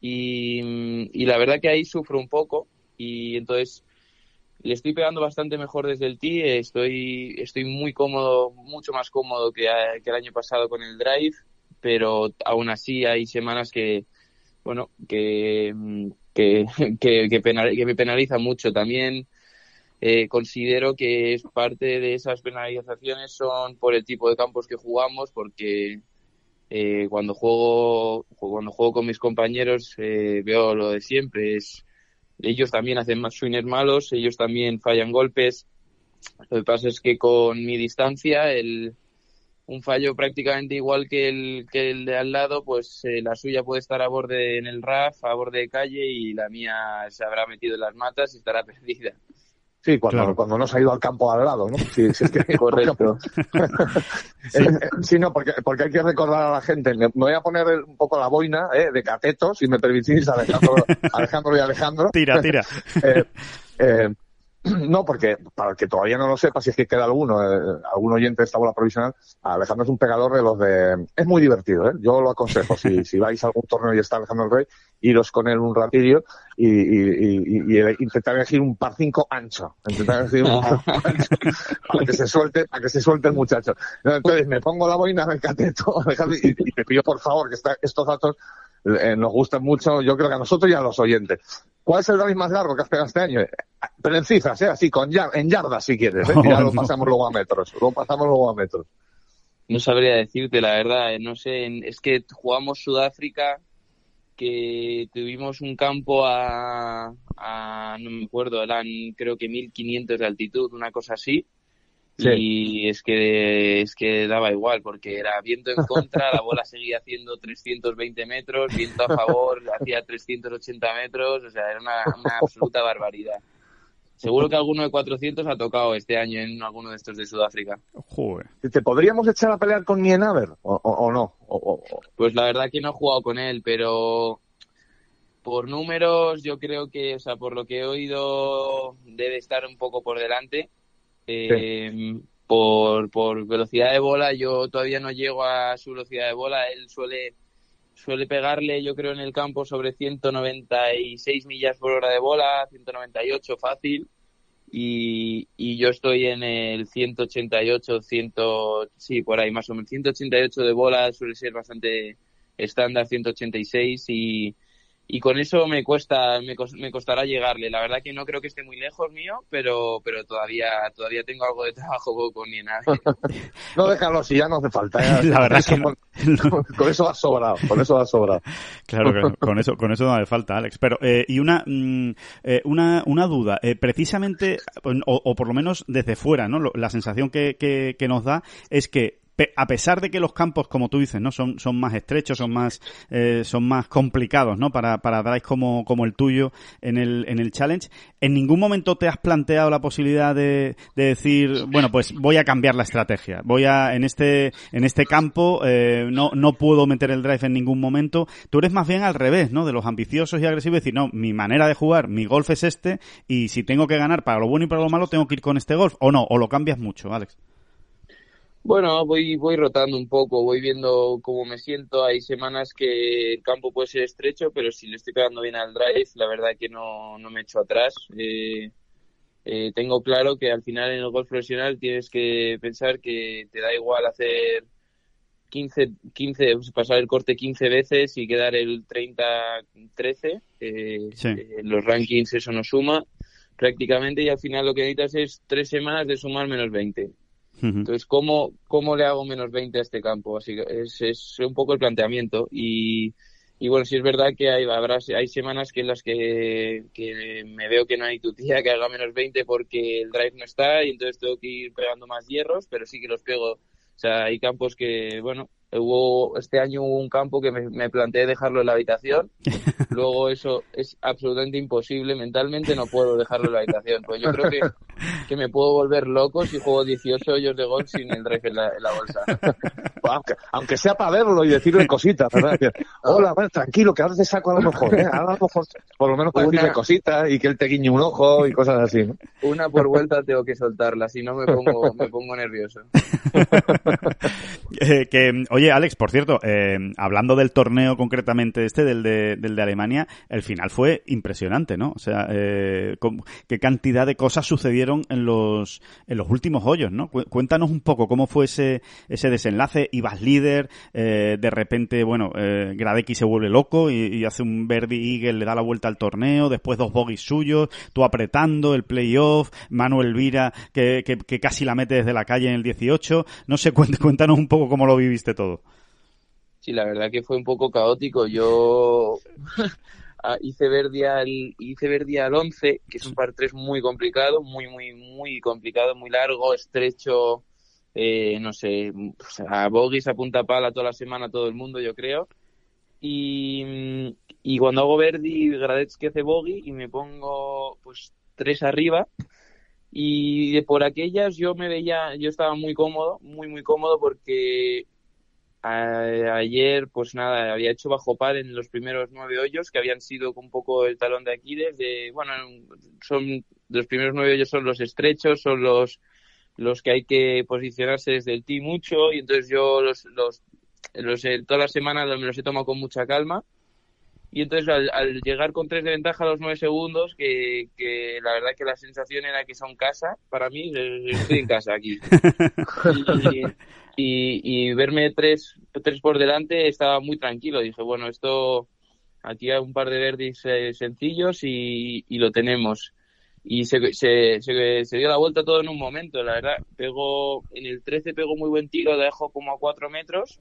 Y, y, la verdad que ahí sufro un poco y entonces le estoy pegando bastante mejor desde el tee, estoy, estoy muy cómodo, mucho más cómodo que, que el año pasado con el drive pero aún así hay semanas que, bueno, que, que, [laughs] que, me penaliza mucho. También eh, considero que es parte de esas penalizaciones son por el tipo de campos que jugamos, porque eh, cuando juego cuando juego con mis compañeros eh, veo lo de siempre. Es, ellos también hacen más swingers malos, ellos también fallan golpes. Lo que pasa es que con mi distancia, el, un fallo prácticamente igual que el, que el de al lado, pues eh, la suya puede estar a borde en el RAF, a borde de calle y la mía se habrá metido en las matas y estará [laughs] perdida. Sí, cuando, cuando no se ha ido al campo al lado, ¿no? Sí, es que, [laughs] Correcto. sí. [laughs] sí. no, porque, porque hay que recordar a la gente. Me, voy a poner un poco la boina ¿eh? de cateto, si me permitís, Alejandro, Alejandro y Alejandro. Tira, tira. eh, eh, [clears throat] no, porque para el que todavía no lo sepa, si es que queda alguno, eh, algún oyente de esta bola provisional, Alejandro es un pegador de los de... Es muy divertido, ¿eh? Yo lo aconsejo. Si, si vais a algún torneo y está Alejandro el Rey, iros con él un ratillo y, y, y, intentar elegir un par 5 ancho. Intentar elegir un par ancho para que se suelte, para que se suelte el muchacho. Entonces me pongo la boina del cateto, [laughs] y, te pido por favor que estos datos eh, nos gustan mucho, yo creo que a nosotros y a los oyentes. ¿Cuál es el drive más largo que has pegado este año? Pero en cifras, ¿eh? Así, con en yardas si quieres, ¿eh? ya lo [laughs] pasamos luego a metros. Lo pasamos luego a metros. No sabría decirte, la verdad. Eh, no sé, es que jugamos Sudáfrica, que tuvimos un campo a, a no me acuerdo, eran creo que 1500 de altitud, una cosa así. Y es que, es que daba igual, porque era viento en contra, la bola seguía haciendo 320 metros, viento a favor, hacía 380 metros, o sea, era una, absoluta barbaridad. Seguro que alguno de 400 ha tocado este año en alguno de estos de Sudáfrica. Joder. ¿Te podríamos echar a pelear con Nienaber o, o, no? Pues la verdad que no he jugado con él, pero por números yo creo que, o sea, por lo que he oído, debe estar un poco por delante eh, por, por velocidad de bola, yo todavía no llego a su velocidad de bola. Él suele, suele pegarle, yo creo, en el campo sobre 196 millas por hora de bola, 198 fácil. Y, y yo estoy en el 188, 100, sí, por ahí más o menos. 188 de bola suele ser bastante estándar, 186 y, y con eso me cuesta me, me, costará llegarle. La verdad que no creo que esté muy lejos mío pero pero todavía todavía tengo algo de trabajo [laughs] con nada [laughs] no déjalo si ya no hace falta [laughs] la verdad que con, eso va sobrado con eso va sobrado. Claro con eso con eso no hace falta Alex. Pero eh, y una mm, eh, una una duda. Eh, precisamente o, o, por lo menos desde fuera no la sensación que, que, que nos da es que a pesar de que los campos, como tú dices, ¿no? Son, son más estrechos, son más, eh, son más complicados, ¿no? Para, para drives como, como el tuyo en el, en el challenge. ¿En ningún momento te has planteado la posibilidad de, de decir, bueno, pues voy a cambiar la estrategia? Voy a, en este, en este campo, eh, no, no puedo meter el drive en ningún momento. Tú eres más bien al revés, ¿no? De los ambiciosos y agresivos, decir, no, mi manera de jugar, mi golf es este, y si tengo que ganar para lo bueno y para lo malo, tengo que ir con este golf, o no, o lo cambias mucho, Alex. Bueno, voy, voy rotando un poco, voy viendo cómo me siento. Hay semanas que el campo puede ser estrecho, pero si le estoy pegando bien al drive, la verdad que no, no me echo atrás. Eh, eh, tengo claro que al final en el golf profesional tienes que pensar que te da igual hacer 15, 15 pasar el corte 15 veces y quedar el 30-13. Eh, los rankings eso no suma prácticamente y al final lo que necesitas es tres semanas de sumar menos 20 entonces, ¿cómo, ¿cómo le hago menos 20 a este campo? Así que es, es un poco el planteamiento. Y, y bueno, sí es verdad que hay, habrá, hay semanas que en las que, que me veo que no hay tu tía que haga menos 20 porque el drive no está y entonces tengo que ir pegando más hierros, pero sí que los pego. O sea, hay campos que, bueno, hubo este año hubo un campo que me, me, planteé dejarlo en la habitación [laughs] luego eso es absolutamente imposible mentalmente no puedo dejarlo en la habitación pues yo creo que, que me puedo volver loco si juego 18 hoyos de gol sin el drive en la, en la bolsa aunque, aunque, sea para verlo y decirle cositas ¿verdad? hola bueno, tranquilo que ahora te saco a lo mejor ¿eh? a lo mejor por lo menos para decirle cositas y que él te guiñe un ojo y cosas así ¿no? una por vuelta tengo que soltarla si no me pongo me pongo nervioso [laughs] eh, que oye Alex, por cierto, eh, hablando del torneo concretamente este, del de, del de Alemania, el final fue impresionante, ¿no? O sea, eh, qué cantidad de cosas sucedieron en los, en los últimos hoyos, ¿no? Cuéntanos un poco cómo fue ese, ese desenlace. Ibas líder, eh, de repente, bueno, eh, Gradecki se vuelve loco y, hace un Verdi Eagle, le da la vuelta al torneo, después dos bogies suyos, tú apretando el playoff, Manuel Vira, que, que casi la mete desde la calle en el 18. No sé, [laughs] cuéntanos un poco cómo lo viviste todo. Sí, la verdad que fue un poco caótico. Yo [laughs] ah, hice Verdi al, hice al 11, que es un par 3 muy complicado, muy, muy, muy complicado, muy largo, estrecho, eh, no sé, o sea, bogies a punta pala toda la semana todo el mundo, yo creo. Y, y cuando hago Verdi, que hace bogey y me pongo pues tres arriba. Y de por aquellas yo me veía, yo estaba muy cómodo, muy, muy cómodo porque ayer, pues nada, había hecho bajo par en los primeros nueve hoyos, que habían sido un poco el talón de Aquiles. De, bueno, son los primeros nueve hoyos son los estrechos, son los, los que hay que posicionarse desde el tee mucho, y entonces yo los, los, los todas las semanas me los he tomado con mucha calma. Y entonces al, llegar con tres de ventaja a los nueve segundos, que, que, la verdad que la sensación era que son casa, para mí estoy en casa aquí. [laughs] y, y, verme tres, tres por delante estaba muy tranquilo. Dije, bueno, esto aquí hay un par de verdis eh, sencillos y, y, lo tenemos. Y se, se, se, dio la vuelta todo en un momento, la verdad. Pegó, en el 13 pegó muy buen tiro, dejó como a cuatro metros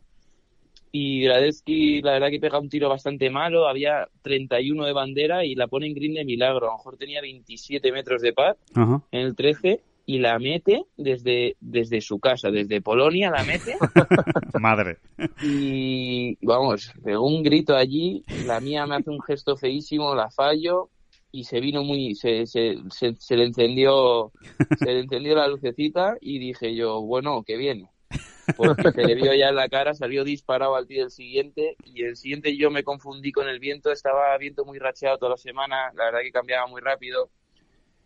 y Gradetsky, la verdad que pega un tiro bastante malo, había 31 de bandera y la pone en green de milagro, a lo mejor tenía 27 metros de paz en el 13 y la mete desde, desde su casa, desde Polonia la mete. [laughs] Madre. Y vamos, pegó un grito allí, la mía me hace un gesto feísimo, la fallo y se vino muy, se, se, se, se le encendió, se le encendió la lucecita y dije yo, bueno, que viene porque se le vio ya en la cara, salió disparado al tío del siguiente y el siguiente yo me confundí con el viento, estaba viento muy racheado toda la semana, la verdad que cambiaba muy rápido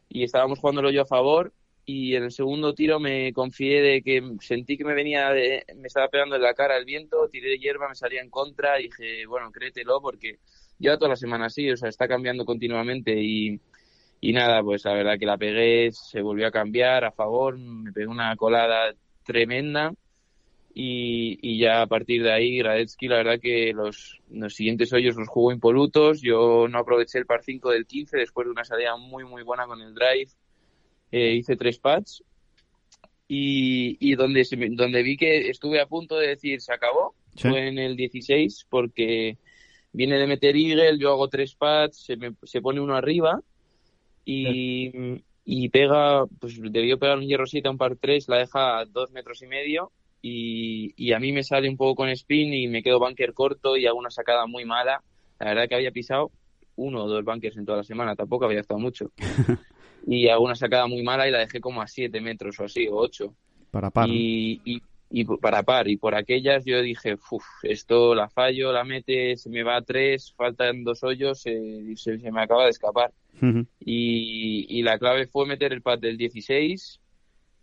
y estábamos jugándolo yo a favor y en el segundo tiro me confié de que sentí que me venía de, me estaba pegando en la cara el viento, tiré de hierba, me salía en contra, dije, bueno, créetelo porque lleva toda la semana así, o sea, está cambiando continuamente y, y nada, pues la verdad que la pegué, se volvió a cambiar a favor, me pegué una colada tremenda y, y, ya a partir de ahí Gradetsky la verdad que los, los siguientes hoyos los jugó impolutos, yo no aproveché el par 5 del 15 después de una salida muy muy buena con el drive, eh, hice tres pads y, y donde, donde vi que estuve a punto de decir se acabó fue en el 16 porque viene de meter Eagle, yo hago tres pads, se, me, se pone uno arriba y, y pega, pues debió pegar un hierro 7 a un par 3, la deja a dos metros y medio y, y, a mí me sale un poco con spin y me quedo bunker corto y hago una sacada muy mala. La verdad que había pisado uno o dos bunkers en toda la semana, tampoco había estado mucho. [laughs] y hago una sacada muy mala y la dejé como a 7 metros o así, o 8. Para par. Y, y, y, para par. Y por aquellas yo dije, uff, esto la fallo, la mete, se me va a 3, faltan dos hoyos, eh, se, se, me acaba de escapar. Uh -huh. y, y la clave fue meter el pad del 16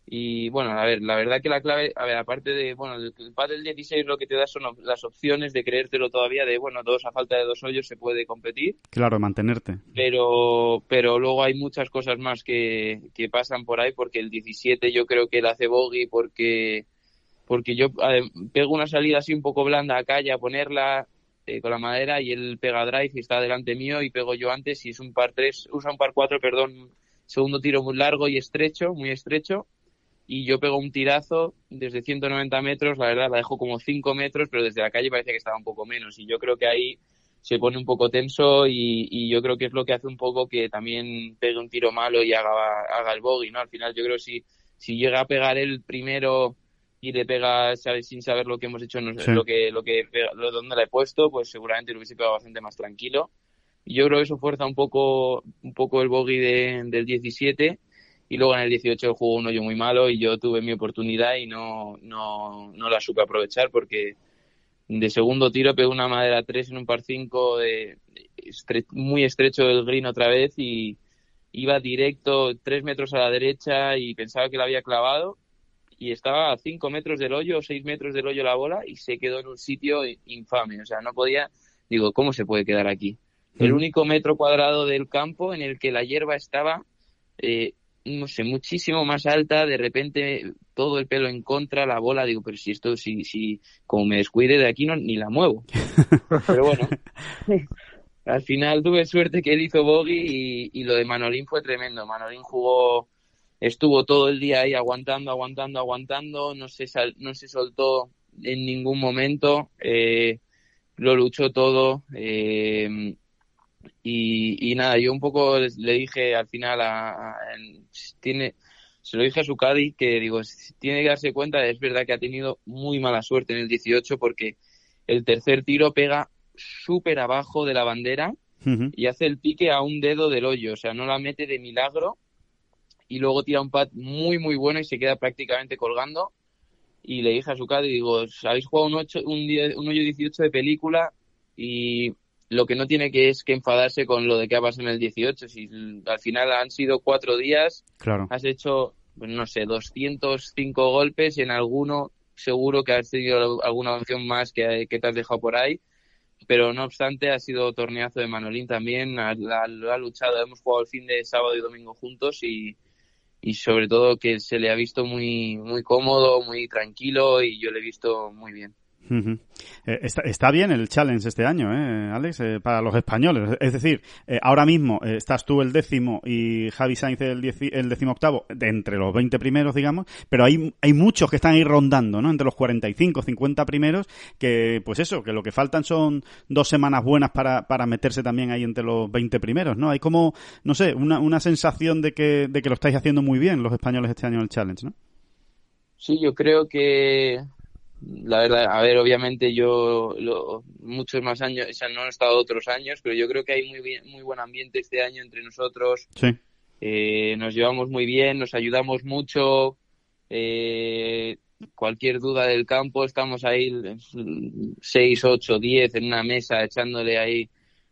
y bueno, a ver, la verdad que la clave, a ver, aparte de, bueno, el, el del 16 lo que te da son las opciones de creértelo todavía de, bueno, dos a falta de dos hoyos se puede competir. Claro, mantenerte. Pero, pero luego hay muchas cosas más que, que pasan por ahí porque el 17 yo creo que él hace bogey porque, porque yo ver, pego una salida así un poco blanda a calle a ponerla eh, con la madera y él pega drive y está delante mío y pego yo antes y es un par 3, usa un par 4, perdón, segundo tiro muy largo y estrecho, muy estrecho y yo pego un tirazo desde 190 metros, la verdad la dejo como 5 metros, pero desde la calle parece que estaba un poco menos y yo creo que ahí se pone un poco tenso y, y yo creo que es lo que hace un poco que también pegue un tiro malo y haga, haga el bogey, ¿no? Al final yo creo que si, si llega a pegar el primero y le pega ¿sabes? sin saber lo que hemos hecho, no, sí. lo que, lo que lo, donde la he puesto, pues seguramente lo hubiese pegado bastante más tranquilo. Y yo creo que eso fuerza un poco, un poco el bogey de, del 17 y luego en el 18 jugó un hoyo muy malo y yo tuve mi oportunidad y no, no, no la supe aprovechar porque de segundo tiro pegó una madera 3 en un par 5 de, estre muy estrecho del green otra vez y iba directo 3 metros a la derecha y pensaba que la había clavado y estaba a 5 metros del hoyo o 6 metros del hoyo la bola y se quedó en un sitio infame, o sea, no podía, digo, ¿cómo se puede quedar aquí? El único metro cuadrado del campo en el que la hierba estaba eh, no sé, muchísimo más alta, de repente todo el pelo en contra, la bola, digo, pero si esto, si, si como me descuide de aquí no, ni la muevo. [laughs] Pero bueno, al final tuve suerte que él hizo bogey y, y lo de Manolín fue tremendo. Manolín jugó, estuvo todo el día ahí aguantando, aguantando, aguantando, no se, sal, no se soltó en ningún momento, eh, lo luchó todo, eh, y, y, nada, yo un poco le dije al final a, a, tiene se lo dije a su Cádiz que digo, tiene que darse cuenta, es verdad que ha tenido muy mala suerte en el 18 porque el tercer tiro pega súper abajo de la bandera uh -huh. y hace el pique a un dedo del hoyo, o sea, no la mete de milagro y luego tira un pad muy muy bueno y se queda prácticamente colgando y le dije a su Cádiz, digo, habéis jugado un, 8, un, un hoyo 18 de película y lo que no tiene que es que enfadarse con lo de que ha pasado en el 18. Si al final han sido cuatro días, claro. has hecho, pues no sé, 205 golpes, en alguno seguro que has tenido alguna opción más que, que te has dejado por ahí. Pero no obstante, ha sido torneazo de Manolín también, ha, ha, ha luchado, hemos jugado el fin de sábado y domingo juntos y, y sobre todo que se le ha visto muy, muy cómodo, muy tranquilo y yo le he visto muy bien. Eh, está, bien el challenge este año, ¿eh, Alex? Eh, para los españoles. Es decir, eh, ahora mismo estás tú el décimo y Javi Sainz el, dieci, el décimo octavo, de entre los 20 primeros, digamos, pero hay, hay muchos que están ahí rondando, ¿no? Entre los 45, 50 primeros, que pues eso, que lo que faltan son dos semanas buenas para, para meterse también ahí entre los 20 primeros, ¿no? Hay como, no sé, una, una sensación de que, de que lo estáis haciendo muy bien los españoles este año en el challenge, ¿no? Sí, yo creo que la verdad, a ver, obviamente yo lo, muchos más años, o sea, no he estado otros años, pero yo creo que hay muy bien, muy buen ambiente este año entre nosotros. Sí. Eh, nos llevamos muy bien, nos ayudamos mucho. Eh, cualquier duda del campo, estamos ahí seis, ocho, diez en una mesa echándole ahí,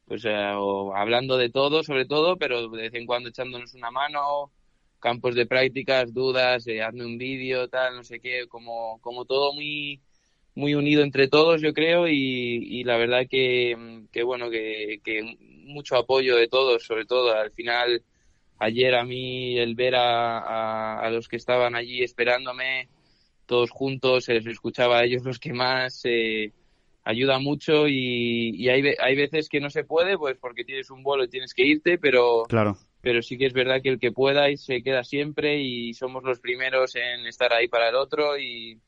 pues, eh, o hablando de todo, sobre todo, pero de vez en cuando echándonos una mano, campos de prácticas, dudas, eh, hazme un vídeo, tal, no sé qué, como, como todo muy, muy unido entre todos, yo creo, y, y la verdad que, que bueno, que, que, mucho apoyo de todos, sobre todo al final, ayer a mí el ver a, a, a los que estaban allí esperándome, todos juntos, se les escuchaba a ellos [laughs] los que más, eh, ayuda mucho y, y hay, hay veces que no se puede, pues porque tienes un vuelo y tienes que irte, pero, claro. Pero sí que es verdad que el que pueda y se queda siempre y somos los primeros en estar ahí para el otro y,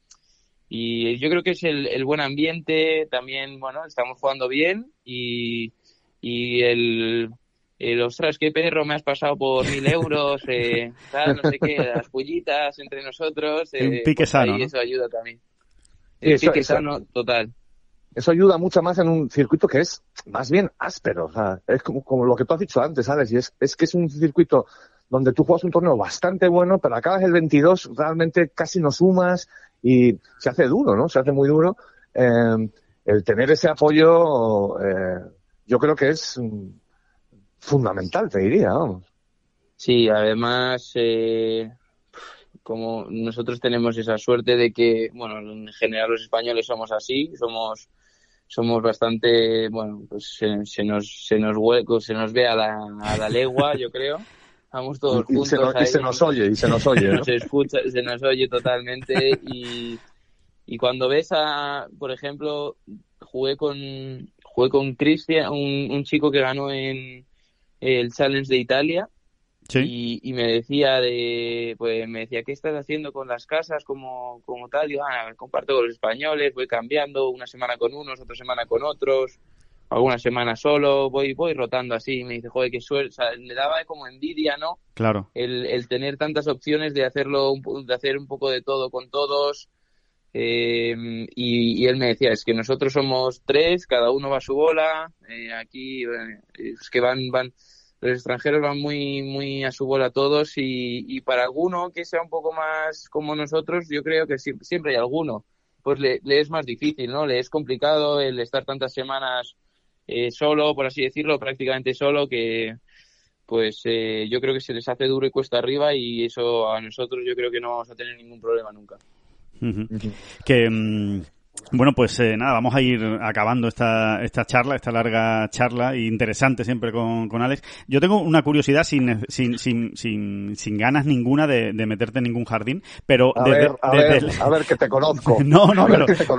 y yo creo que es el, el buen ambiente, también, bueno, estamos jugando bien y, y el, el ostras, qué perro, me has pasado por mil euros, eh, tal, no sé qué, las pullitas entre nosotros. un eh, pique pues sano, ¿no? Eso ayuda también. Sí, El eso- pique eso- sano, total. Eso ayuda mucho más en un circuito que es más bien áspero. O sea, es como, como lo que tú has dicho antes, ¿sabes? Y es, es que es un circuito donde tú juegas un torneo bastante bueno, pero acabas el 22, realmente casi no sumas y se hace duro, ¿no? Se hace muy duro. Eh, el tener ese apoyo, eh, yo creo que es mm, fundamental, te diría, vamos. Sí, además, eh, como nosotros tenemos esa suerte de que, bueno, en general los españoles somos así, somos somos bastante, bueno, pues se, se nos se nos hueco, se nos ve a la, a la legua, yo creo. Vamos todos Y juntos se, nos, y ahí. se nos oye, y se nos oye, ¿no? se escucha, se nos oye totalmente y, y cuando ves a, por ejemplo, jugué con jugué con Cristian, un, un chico que ganó en el Challenge de Italia Sí. y, y me decía de pues me decía qué estás haciendo con las casas como como tal yo ah, comparto con los españoles voy cambiando una semana con unos otra semana con otros alguna semana solo voy voy rotando así y me dice joder qué suerte o sea, le daba como envidia no Claro. el, el tener tantas opciones de hacerlo de hacer un poco de todo con todos. Eh, y, y él me decía es que nosotros somos tres cada uno va a su bola eh, aquí eh, es que van van los extranjeros van muy muy a su bola todos y, y para alguno que sea un poco más como nosotros yo creo que siempre, siempre hay alguno. Pues le, le es más difícil no le es complicado el estar tantas semanas eh, solo por así decirlo prácticamente solo que pues eh, yo creo que se les hace duro y cuesta arriba y eso a nosotros yo creo que no vamos a tener ningún problema nunca. Que mm, bueno, pues eh, nada, vamos a ir acabando esta, esta charla, esta larga charla e interesante siempre con, con Alex. Yo tengo una curiosidad sin, sin, sin, sin, sin ganas ninguna de, de meterte en ningún jardín, pero A desde, ver, a desde ver, el- a ver que te conozco. [laughs] No, no,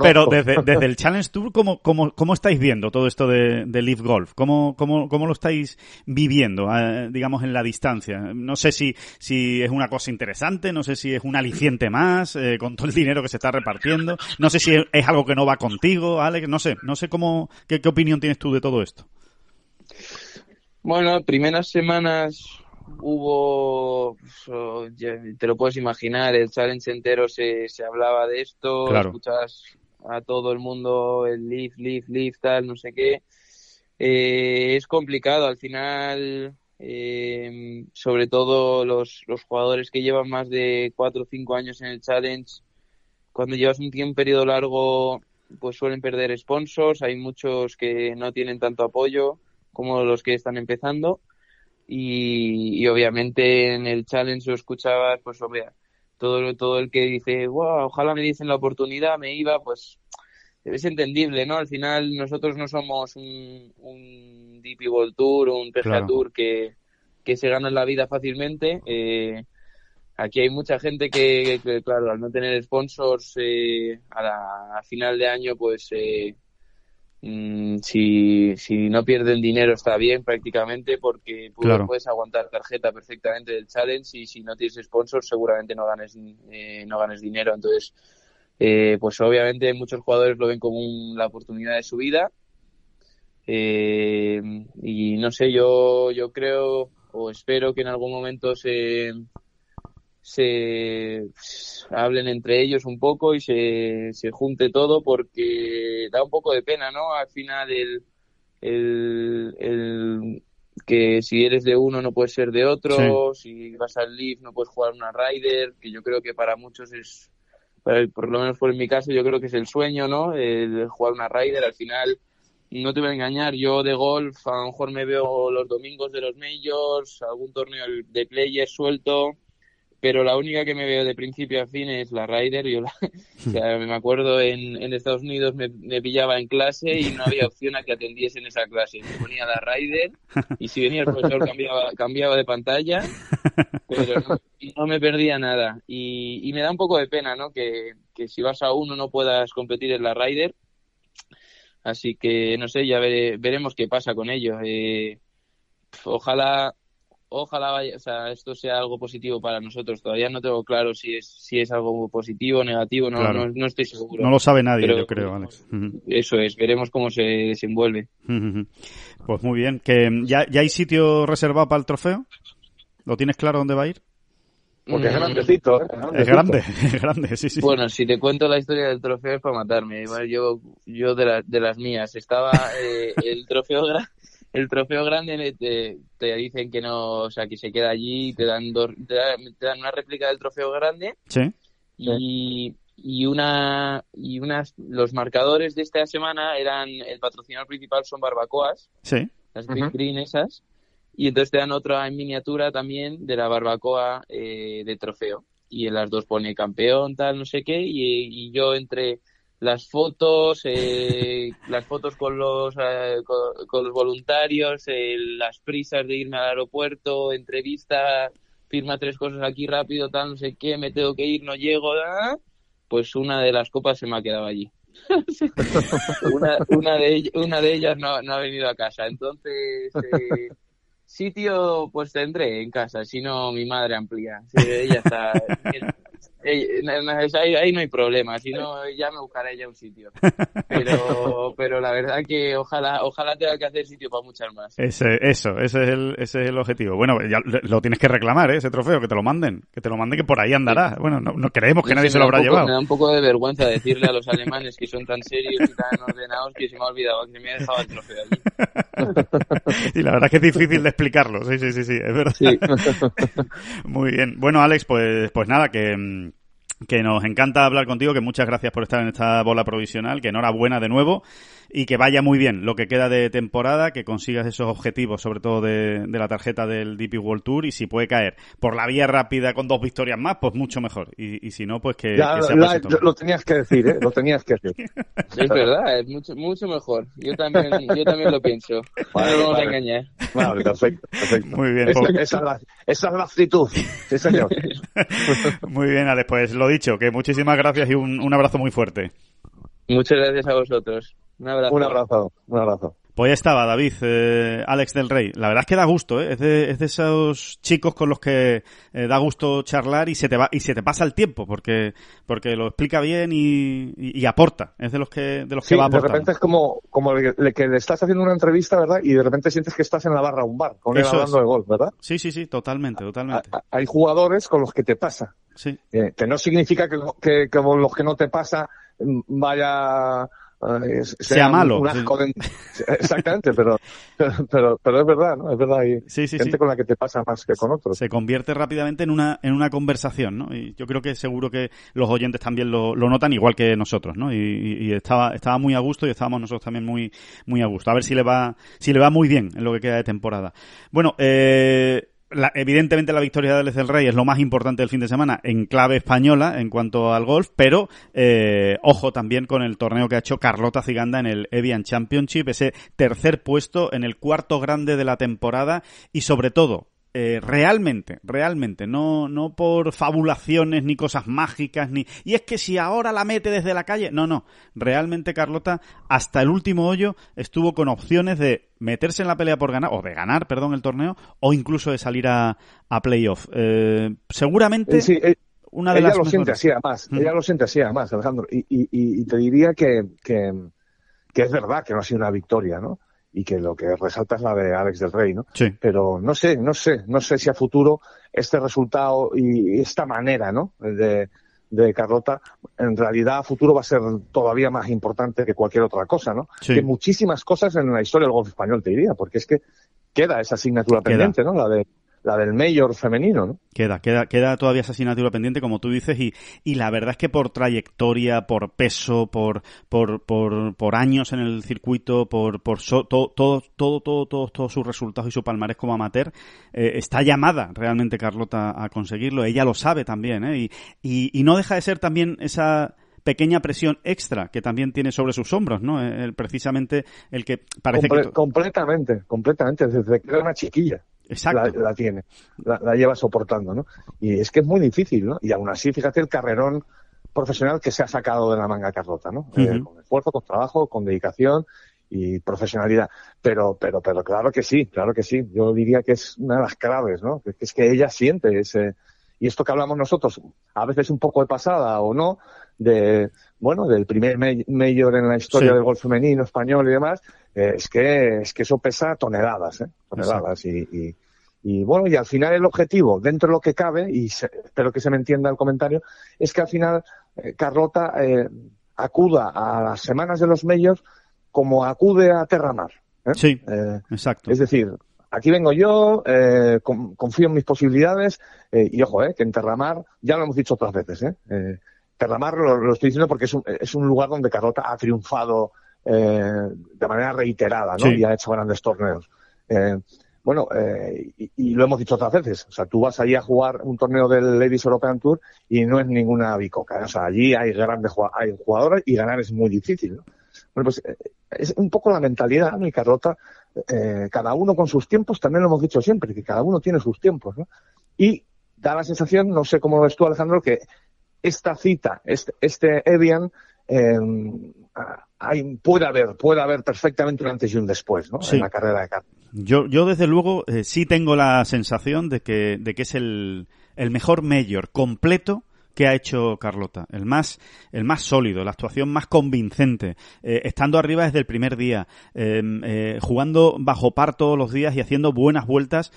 pero, desde, [laughs] desde el Challenge Tour, ¿cómo, cómo, cómo estáis viendo todo esto de, de Leaf Golf? ¿Cómo, cómo, ¿Cómo lo estáis viviendo, eh, digamos, en la distancia? No sé si, si es una cosa interesante, no sé si es un aliciente más, eh, con todo el dinero que se está repartiendo, no sé si es, es algo que no va contigo, Alex, no sé, no sé cómo, qué, qué opinión tienes tú de todo esto. Bueno, primeras semanas hubo, te lo puedes imaginar, el challenge entero se, se hablaba de esto, Claro. escuchabas a todo el mundo el leaf, leaf, leaf, tal, no sé qué. Eh, es complicado al final, eh, sobre todo los, los jugadores que llevan más de cuatro o cinco años en el challenge, cuando llevas un tiempo, un periodo largo, pues suelen perder sponsors, hay muchos que no tienen tanto apoyo como los que están empezando y, y obviamente en el challenge lo escuchabas pues todo todo el que dice wow, ojalá me diesen la oportunidad me iba pues es entendible no al final nosotros no somos un, un DP World Tour un PGA Claro. Tour que, que se gana la vida fácilmente eh, aquí hay mucha gente que, que, claro al no tener sponsors eh, a, la, a final de año pues eh, Mm, si, si no pierden dinero está bien prácticamente porque pu- Claro. puedes aguantar tarjeta perfectamente del challenge y si no tienes sponsors seguramente no ganes eh, no ganes dinero entonces eh, pues obviamente muchos jugadores lo ven como un- la oportunidad de su vida Eh, y no sé yo yo creo o espero que en algún momento se se hablen entre ellos un poco y se, se junte todo porque da un poco de pena, ¿no? Al final el, el, el que si eres de uno no puedes ser de otro, si vas al Leaf no puedes jugar una Rider, que yo creo que para muchos es, para- por lo menos por mi caso, yo creo que es el sueño, ¿no? El jugar una Rider, al final no te voy a engañar, yo de golf a lo mejor me veo los domingos de los majors, algún torneo de players suelto, pero la única que me veo de principio a fin es la Ryder. Yo la- [laughs] o sea, me acuerdo en, en Estados Unidos me, me pillaba en clase y no había [laughs] opción a que atendiese en esa clase. Me ponía la Ryder [laughs] y si venía el profesor cambiaba, cambiaba de pantalla, pero no, no me perdía nada. Y, y me da un poco de pena, ¿no? Que, que si vas a uno no puedas competir en la Ryder. Así que no sé, ya veremos qué pasa con ello. Eh, ojalá ojalá vaya, o sea, esto sea algo positivo para nosotros. Todavía no tengo claro si es si es algo positivo o negativo, no, no, estoy seguro. No lo sabe nadie, yo creo, Alex. Eso es, veremos cómo se desenvuelve. Pues muy bien. que ¿Ya, ¿Ya hay sitio reservado para el trofeo? ¿Lo tienes claro dónde va a ir? Porque es grandecito, ¿eh? Es grande, [laughs] es grande, sí, sí. Bueno, si te cuento la historia del trofeo es para matarme. Yo, yo de, de las mías. Estaba eh, el trofeo el trofeo grande te, te, dicen que no, o sea, que se queda allí, te dan dos, te, dan, una réplica del trofeo grande. Sí. Y, y una y unas los marcadores de esta semana eran el patrocinador principal son barbacoas. Sí. Las Big Green esas y entonces te dan otra en miniatura también de la barbacoa eh, de trofeo. Y en las dos pone campeón, tal, no sé qué, y, yo entre las fotos, eh, [laughs] las fotos con los, eh, con, los voluntarios, las prisas de irme al aeropuerto, entrevista, firma tres cosas aquí rápido, tal, no sé qué, me tengo que ir, no llego, pues una de las copas se me ha quedado allí. [laughs] una, una, de, una de ellas no, no ha venido a casa. Entonces, Sitio, pues tendré en casa, si no mi madre amplía. ella está. Ahí, no hay problema, si no ya me buscaré ella un sitio. Pero, [laughs] pero la verdad que ojalá, ojalá tenga que hacer sitio para muchas más. Ese, eso, ese es el, ese es el objetivo. Bueno, ya lo tienes que reclamar, ¿eh? ese trofeo, que te lo manden, que te lo manden que por ahí andará. Bueno, no, creemos que nadie se lo habrá llevado. Me da un poco de vergüenza decirle a los alemanes que son tan serios y tan ordenados que se me ha olvidado que me ha dejado el trofeo allí. [laughs] y la verdad es que es difícil de explicarlo, sí, sí, sí, sí, es verdad. [laughs] Muy bien. Bueno, Alex, pues, pues nada, que mm, que nos encanta hablar contigo, que muchas gracias por estar en esta bola provisional, que enhorabuena de nuevo y que vaya muy bien lo que queda de temporada, que consigas esos objetivos, sobre todo de, la tarjeta del DP World Tour y si puede caer por la vía rápida con dos victorias más, pues mucho mejor. Y, si no, pues que, ya, lo tenías que decir, ¿eh? Lo tenías que decir. Es verdad, es mucho, mucho mejor. Yo también, yo también lo pienso. no vamos a engañar. perfecto, perfecto. Muy bien. Esa, esa, es la, esa, es la, actitud. Sí, señor. [laughs] muy bien, Alex. Pues lo dicho, que muchísimas gracias y un, un abrazo muy fuerte. Muchas gracias a vosotros. Un abrazo. Un abrazo. Un abrazo. Pues ya estaba, David, eh, Alex del Rey. La verdad es que da gusto, ¿eh? es, de, es de esos chicos con los que eh, da gusto charlar y se te va y se te pasa el tiempo porque porque lo explica bien y, y, aporta. Es de los que de los que va a aportar. De repente es como como le, que le estás haciendo una entrevista, ¿verdad? Y de repente sientes que estás en la barra de un bar con él hablando de golf, ¿verdad? Sí, sí, sí, totalmente, totalmente. hay jugadores con los que te pasa. Sí. Eh, que no significa que, que, que los que no te pasa vaya sea malo. [laughs] Exactamente, pero, pero, pero es verdad, ¿no? Es verdad. Hay gente con la que te pasa más que con otros. Se convierte rápidamente en una, en una conversación, ¿no? Y yo creo que seguro que los oyentes también lo, lo notan igual que nosotros, ¿no? Y, estaba, estaba muy a gusto y estábamos nosotros también muy, muy a gusto. A ver si le va, si le va muy bien en lo que queda de temporada. Bueno, eh, evidentemente la victoria de Alex del Rey es lo más importante del fin de semana en clave española en cuanto al golf, pero eh, ojo también con el torneo que ha hecho Carlota Ciganda en el Evian Championship, ese tercer puesto en el cuarto grande de la temporada y sobre todo eh, realmente, realmente, no, no por fabulaciones ni cosas mágicas, ni... Y es que si ahora la mete desde la calle, no, no, realmente Carlota hasta el último hoyo estuvo con opciones de meterse en la pelea por ganar, o de ganar, perdón, el torneo, o incluso de salir a, a playoff. Eh, seguramente... Eh, una de ella lo siente así además, mm. ella lo siente así además, Alejandro, y, y, y te diría que, que, que es verdad que no ha sido una victoria, ¿no? Y que lo que resalta es la de Alex del Rey, ¿no? Sí. Pero no sé, no sé, no sé si a futuro este resultado y esta manera, ¿no? De, de Carlota, en realidad a futuro va a ser todavía más importante que cualquier otra cosa, ¿no? Sí. Que muchísimas cosas en la historia del golf español, te diría, porque es que queda esa asignatura pendiente, ¿no? La de la del mayor femenino, ¿no? Queda, queda, queda todavía esa asignatura pendiente, como tú dices, y, y la verdad es que por trayectoria, por peso, por, por, por, por años en el circuito, por, por todo, todo, todo, todo, todos todo sus resultados y su palmarés como amateur, eh, está llamada realmente Carlota a conseguirlo. Ella lo sabe también, ¿eh? Y, y, y no deja de ser también esa pequeña presión extra que también tiene sobre sus hombros, ¿no? El, precisamente el que parece que... Completamente, completamente, desde que era una chiquilla. Exacto. La, tiene, la, lleva soportando, ¿no? Y es que es muy difícil, ¿no? Y aún así, fíjate el carrerón profesional que se ha sacado de la manga Carlota, ¿no? Eh, con esfuerzo, con trabajo, con dedicación y profesionalidad. Pero, pero, pero claro que sí, claro que sí. Yo diría que es una de las claves, ¿no? Es que ella siente ese, y esto que hablamos nosotros, a veces un poco de pasada o no, de, bueno, del primer mayor en la historia del golf femenino español y demás, eh, es que, es que eso pesa toneladas, ¿eh? Toneladas. Y, y, y, bueno, y al final el objetivo, dentro de lo que cabe, y espero que se me entienda el comentario, es que al final eh, Carlota eh, acuda a las semanas de los medios como acude a Terramar. Sí, exacto. Es decir, aquí vengo yo, eh, confío en mis posibilidades eh, y ojo, eh, que en Terramar, ya lo hemos dicho otras veces, eh Terramar lo, estoy diciendo porque es un, es un lugar donde Carlota ha triunfado de manera reiterada ¿no? y ha hecho grandes torneos. bueno, y, y, lo hemos dicho otras veces, o sea, tú vas allí a jugar un torneo del Ladies European Tour y no es ninguna bicoca, o sea, allí hay grandes hay jugadores y ganar es muy difícil. ¿no? Bueno, pues es un poco la mentalidad, ¿no? Y Carlota eh, cada uno con sus tiempos, también lo hemos dicho siempre, que cada uno tiene sus tiempos, ¿no? Y da la sensación, no sé cómo lo ves tú, Alejandro, que esta cita, este, este Evian, eh, hay, puede haber, puede haber perfectamente un antes y un después, ¿no? En la carrera de Carlos. Yo, yo desde luego eh, sí tengo la sensación de que, de que es el, el mejor mayor completo que ha hecho Carlota, el más, el más sólido, la actuación más convincente, eh, estando arriba desde el primer día, em, eh, jugando bajo par todos los días y haciendo buenas vueltas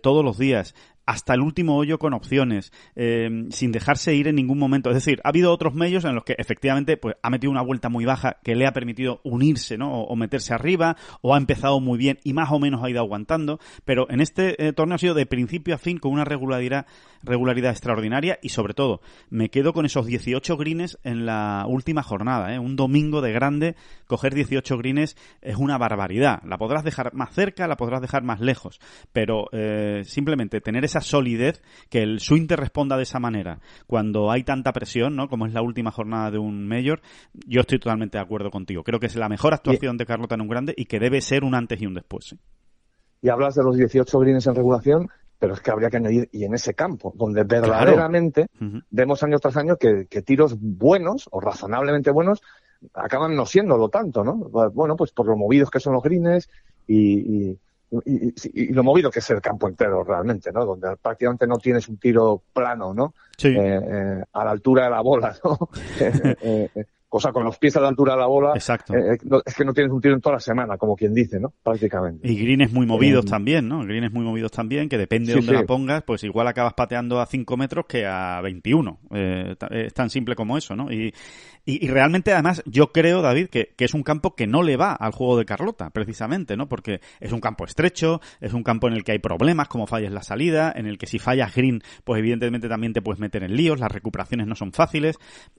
todos los días, hasta el último hoyo con opciones, eh, sin dejarse ir en ningún momento. Es decir, ha habido otros medios en los que efectivamente pues, ha metido una vuelta muy baja que le ha permitido unirse ¿no? o, meterse arriba, o ha empezado muy bien y más o menos ha ido aguantando, pero en este eh, torneo ha sido de principio a fin con una regularidad, regularidad extraordinaria y sobre todo me quedo con esos 18 greens en la última jornada. ¿eh? Un domingo de grande, coger 18 greens es una barbaridad. La podrás dejar más cerca, la podrás dejar más lejos, pero simplemente tener esa solidez, que el swing te responda de esa manera cuando hay tanta presión, ¿no? Como es la última jornada de un Mayor, yo estoy totalmente de acuerdo contigo. Creo que es la mejor actuación de Carlota en un grande y que debe ser un antes y un después. Y hablas de los 18 greens en regulación, pero es que habría que añadir, y en ese campo, donde verdaderamente vemos año tras año que, tiros buenos o razonablemente buenos acaban no siéndolo tanto, ¿no? Bueno, pues por lo movidos que son los greens y, y, lo movido que es el campo entero realmente, ¿no? Donde prácticamente no tienes un tiro plano, ¿no? Sí. Eh, eh, a la altura de la bola, ¿no? [laughs] Eh, cosa con los pies a la altura de la bola. Exacto. es que no tienes un tiro en toda la semana, como quien dice, ¿no? Prácticamente. Y greens muy movidos también, ¿no? Greens muy movidos también, que depende de dónde la pongas, pues igual acabas pateando a 5 metros que a 21. es tan simple como eso, ¿no? Y, y, realmente, además, yo creo, David, que, que, es un campo que no le va al juego de Carlota, precisamente, ¿no? Porque es un campo estrecho, es un campo en el que hay problemas, como fallas la salida, en el que si fallas green, pues evidentemente también te puedes meter en líos, las recuperaciones no son fáciles.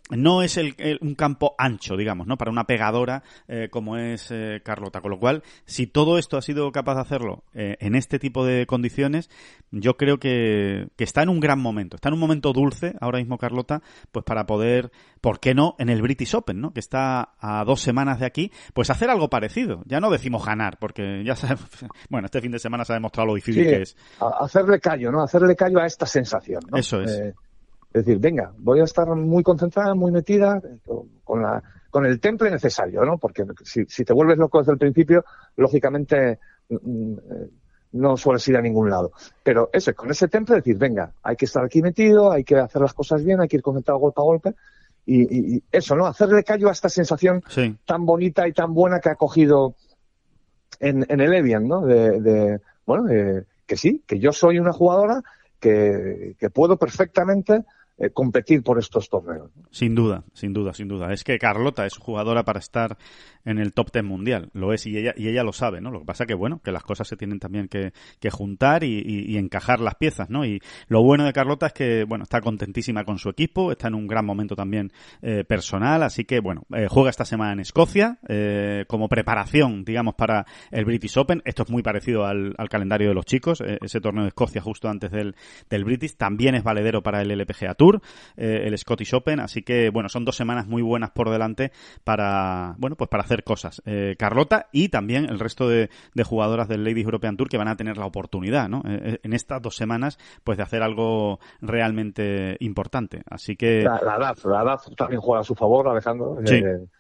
No es el, un campo ancho, digamos, ¿no? Para una pegadora eh, como es eh, Carlota. Con lo cual, si todo esto ha sido capaz de hacerlo eh, en este tipo de condiciones, yo creo que, que está en un gran momento. Está en un momento dulce ahora mismo Carlota, pues para poder, ¿por qué no? En el British Open, ¿no? Que está a dos semanas de aquí, pues hacer algo parecido. Ya no decimos ganar, porque ya sabemos, [laughs] bueno, este fin de semana se ha demostrado lo difícil que es. Hacerle callo, ¿no? Hacerle callo a esta sensación, ¿no? Eso es. Eh, es decir, venga, voy a estar muy concentrada, muy metida, con la con el temple necesario, ¿no? Porque si, si te vuelves loco desde el principio, lógicamente mm, mm, no sueles ir a ningún lado. Pero eso, con ese temple decir, venga, hay que estar aquí metido, hay que hacer las cosas bien, hay que ir concentrado golpe a golpe y, eso, ¿no? Hacerle callo a esta sensación tan bonita y tan buena que ha cogido en, en el Evian, ¿no? De, bueno, de, que sí, que yo soy una jugadora que, que puedo perfectamente eh, competir por estos torneos. Sin duda, sin duda, sin duda. Es que Carlota es jugadora para estar en el top ten mundial. Lo es y ella, y ella lo sabe, ¿no? Lo que pasa que, bueno, que las cosas se tienen también que, que juntar y, y, encajar las piezas, ¿no? Y lo bueno de Carlota es que, bueno, está contentísima con su equipo, está en un gran momento también eh, personal, así que, bueno, eh, juega esta semana en Escocia como preparación, digamos, para el British Open. Esto es muy parecido al, al calendario de los chicos, ese torneo de Escocia justo antes del, del British. También es valedero para el LPGA Tour Tour, eh, el Scottish Open, así que bueno, son dos semanas muy buenas por delante para, bueno, pues para hacer cosas. Eh, Carlota y también el resto de, jugadoras del Ladies European Tour que van a tener la oportunidad, ¿no? Eh, en estas dos semanas, pues de hacer algo realmente importante. Así que... La, edad, la edad también juega a su favor, Alejandro.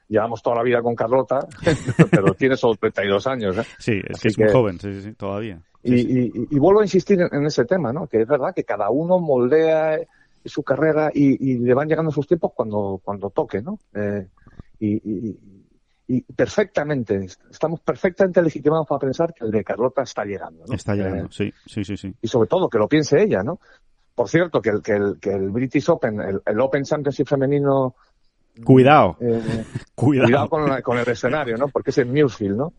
llevamos toda la vida con Carlota, [laughs] pero tiene solo 32 años. Sí, es que es muy joven, sí, sí, todavía. Y, vuelvo a insistir en, ese tema, ¿no? Que es verdad que cada uno moldea su carrera y, le van llegando sus tiempos cuando, cuando toque, ¿no? Eh, y, perfectamente, estamos perfectamente legitimados para pensar que el de Carlota está llegando. ¿no? Está llegando, eh, sí, sí, sí, sí. Y sobre todo que lo piense ella, ¿no? Por cierto, que el, que el, que el British Open, el, Open Championship femenino Cuidado. Eh, [laughs] cuidado. con, el escenario, ¿no? Porque es en Muirfield, ¿no?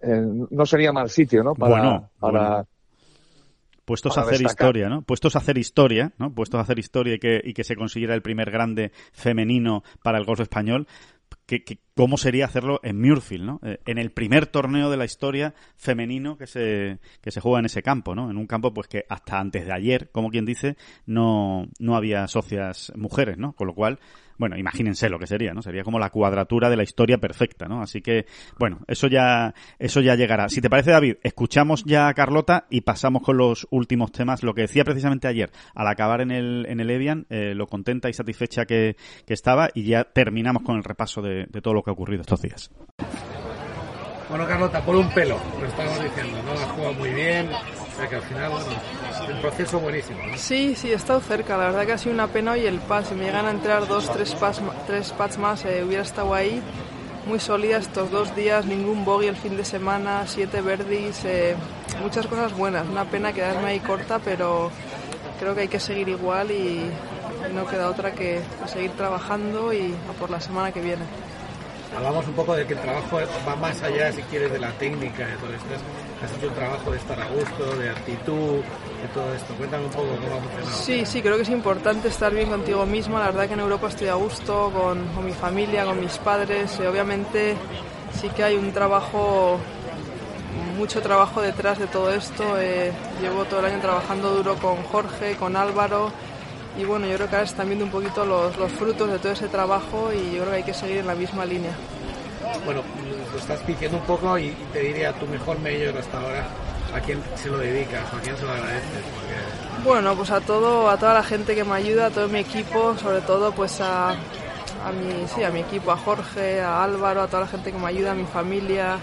Eh, no sería mal sitio, ¿no? Para, para puestos a hacer historia, ¿no? Puestos a hacer historia, ¿no? Puestos a hacer historia y que, y que se consiguiera el primer grande femenino para el golf español. Que, ¿Cómo sería hacerlo en Muirfield, ¿no? Eh, en el primer torneo de la historia femenino que se, que se juega en ese campo, ¿no? En un campo, pues que hasta antes de ayer, como quien dice, no, no había socias mujeres, ¿no? Con lo cual, bueno, imagínense lo que sería, ¿no? Sería como la cuadratura de la historia perfecta, ¿no? Así que, bueno, eso ya, eso ya llegará. Si te parece, David, escuchamos ya a Carlota y pasamos con los últimos temas. Lo que decía precisamente ayer, al acabar en el, en el Evian, eh, lo contenta y satisfecha que, que, estaba y ya terminamos con el repaso de, todo lo que ha ocurrido estos días. Bueno, Carlota, por un pelo, lo estamos diciendo, ¿no? Ha jugado muy bien, o sea que al final, bueno, el proceso buenísimo. ¿no? Sí, sí, he estado cerca. La verdad que ha sido una pena y el pas. Si me llegan a entrar dos, tres pas, tres pads más, eh, hubiera estado ahí. Muy sólida estos dos días, ningún bogey el fin de semana, siete verdes, eh, muchas cosas buenas. Una pena quedarme ahí corta, pero creo que hay que seguir igual y, no queda otra que seguir trabajando y a por la semana que viene hablamos un poco de que el trabajo va más allá, si quieres, de la técnica, de todo esto. Has hecho un trabajo de estar a gusto, de actitud, de todo esto. Cuéntame un poco cómo ha funcionado. Sí, sí, creo que es importante estar bien contigo mismo. La verdad que en Europa estoy a gusto con, mi familia, con mis padres. Y obviamente sí que hay un trabajo mucho trabajo detrás de todo esto. Eh, llevo todo el año trabajando duro con Jorge, con Álvaro y bueno, yo creo que ahora están viendo un poquito los, los frutos de todo ese trabajo y yo creo que hay que seguir en la misma línea. Bueno, lo estás diciendo un poco y te diría tu mejor mayor hasta ahora, ¿a quién se lo dedicas a quién se lo agradeces? Bueno, pues a todo, a toda la gente que me ayuda, a todo mi equipo, sobre todo pues a, a mi, sí, a mi equipo, a Jorge, a Álvaro, a toda la gente que me ayuda, a mi familia,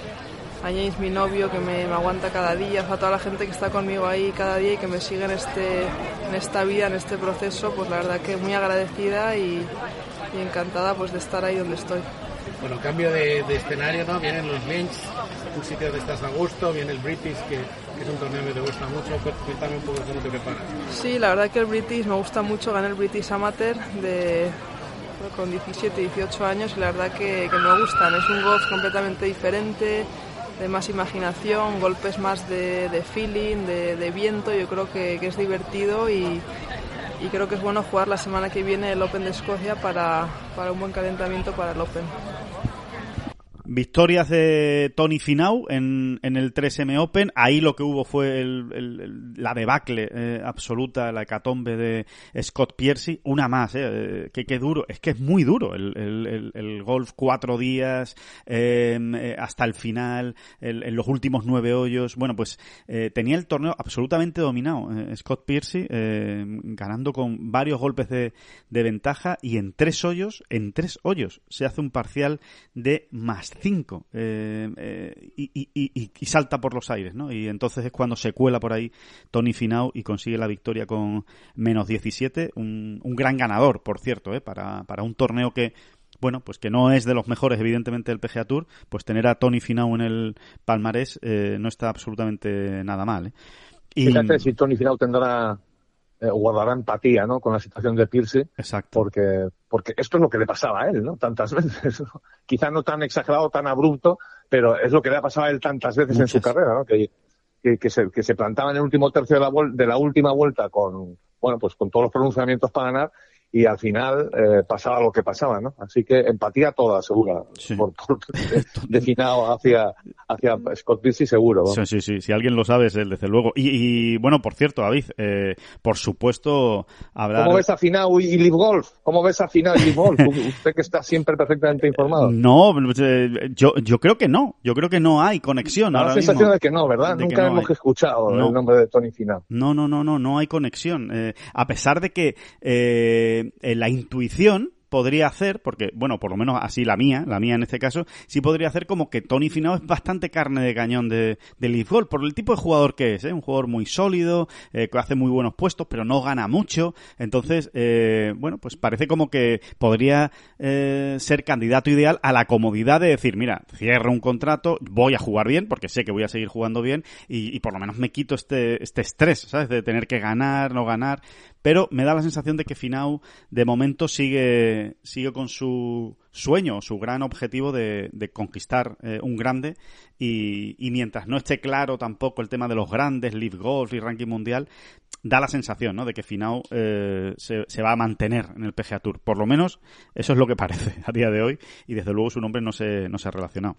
a James, mi novio, que me, aguanta cada día, a toda la gente que está conmigo ahí cada día y que me sigue en, este, en esta vida, en este proceso, pues la verdad que muy agradecida y, encantada pues de estar ahí donde estoy. Bueno, cambio de, escenario, ¿no? Vienen los Lynch, un sitio donde estás a gusto, viene el British, que, es un torneo que te gusta mucho. Cuéntame un poco cómo te preparas. Sí, la verdad que el British me gusta mucho, gané el British Amateur de, con 17, 18 años y la verdad que, que me gustan. Es un golf completamente diferente, de más imaginación, golpes más de, feeling, de, viento. Yo creo que, es divertido y, creo que es bueno jugar la semana que viene el Open de Escocia para, para un buen calentamiento para el Open. Victorias de Tony Finau en, en el 3M Open. Ahí lo que hubo fue el, la debacle eh, absoluta, la hecatombe de Scott Piercy. Una más, eh, que, qué duro. Es que es muy duro el, el golf cuatro días em, eh, hasta el final, en los últimos nueve hoyos. Bueno, pues eh, tenía el torneo absolutamente dominado Scott Piercy, ganando con varios golpes de, de ventaja y en tres hoyos, en tres hoyos, se hace un parcial de más 5 eh, eh, y, salta por los aires, ¿no? Y entonces es cuando se cuela por ahí Tony Finau y consigue la victoria con menos 17, un, un gran ganador, por cierto, ¿eh? para, para un torneo que bueno, pues que no es de los mejores, evidentemente, del PGA Tour, pues tener a Tony Finau en el palmarés eh, no está absolutamente nada mal. ¿eh? Y... Fíjate si Tony Finau tendrá eh, guardará empatía ¿no? con la situación de Pierce. Exacto. Porque, porque esto es lo que le pasaba a él, ¿no? Tantas [laughs] veces. Quizá no tan exagerado, tan abrupto, pero es lo que le ha pasado a él tantas veces en su carrera, ¿no? Que, que, se, que se plantaba en el último tercio de la, de la última vuelta con, bueno, pues con todos los pronunciamientos para ganar y al final eh, pasaba lo que pasaba, ¿no? Así que empatía toda, segura, Sí. por, por [laughs] destinado hacia, hacia Scott Piercy, seguro. vamos. Sí, sí, sí. Si alguien lo sabe es él, desde luego. Y, y, bueno, por cierto, David, eh, por supuesto, hablar... ¿Cómo ves a Finau y Live Golf? ¿Cómo ves a Finau y Live Golf? [laughs] Usted que está siempre perfectamente informado. No, eh, yo, yo creo que no. Yo creo que no hay conexión la sensación mismo. de que no, ¿verdad? De Nunca no hemos hay. escuchado No. el nombre de Tony Finau. No, no, no, no, no hay conexión. Eh, a pesar de que eh, eh, la intuición podría hacer, porque, bueno, por lo menos así la mía, la mía en este caso, sí podría hacer como que Tony Finau es bastante carne de cañón de, de Leaf por el tipo de jugador que es, ¿eh? un jugador muy sólido, eh, que hace muy buenos puestos, pero no gana mucho. Entonces, eh, bueno, pues parece como que podría eh, ser candidato ideal a la comodidad de decir, mira, cierro un contrato, voy a jugar bien, porque sé que voy a seguir jugando bien, y, y por lo menos me quito este, este estrés, ¿sabes? De tener que ganar, no ganar. Pero me da la sensación de que Finau, de momento, sigue, sigue con su sueño, su gran objetivo de, de conquistar eh, un grande. Y, y mientras no esté claro tampoco el tema de los grandes, Live Golf y ranking mundial, da la sensación, ¿no? De que Finau eh, se, se va a mantener en el PGA Tour. Por lo menos, eso es lo que parece [laughs] a día de hoy. Y desde luego su nombre no se, no se ha relacionado.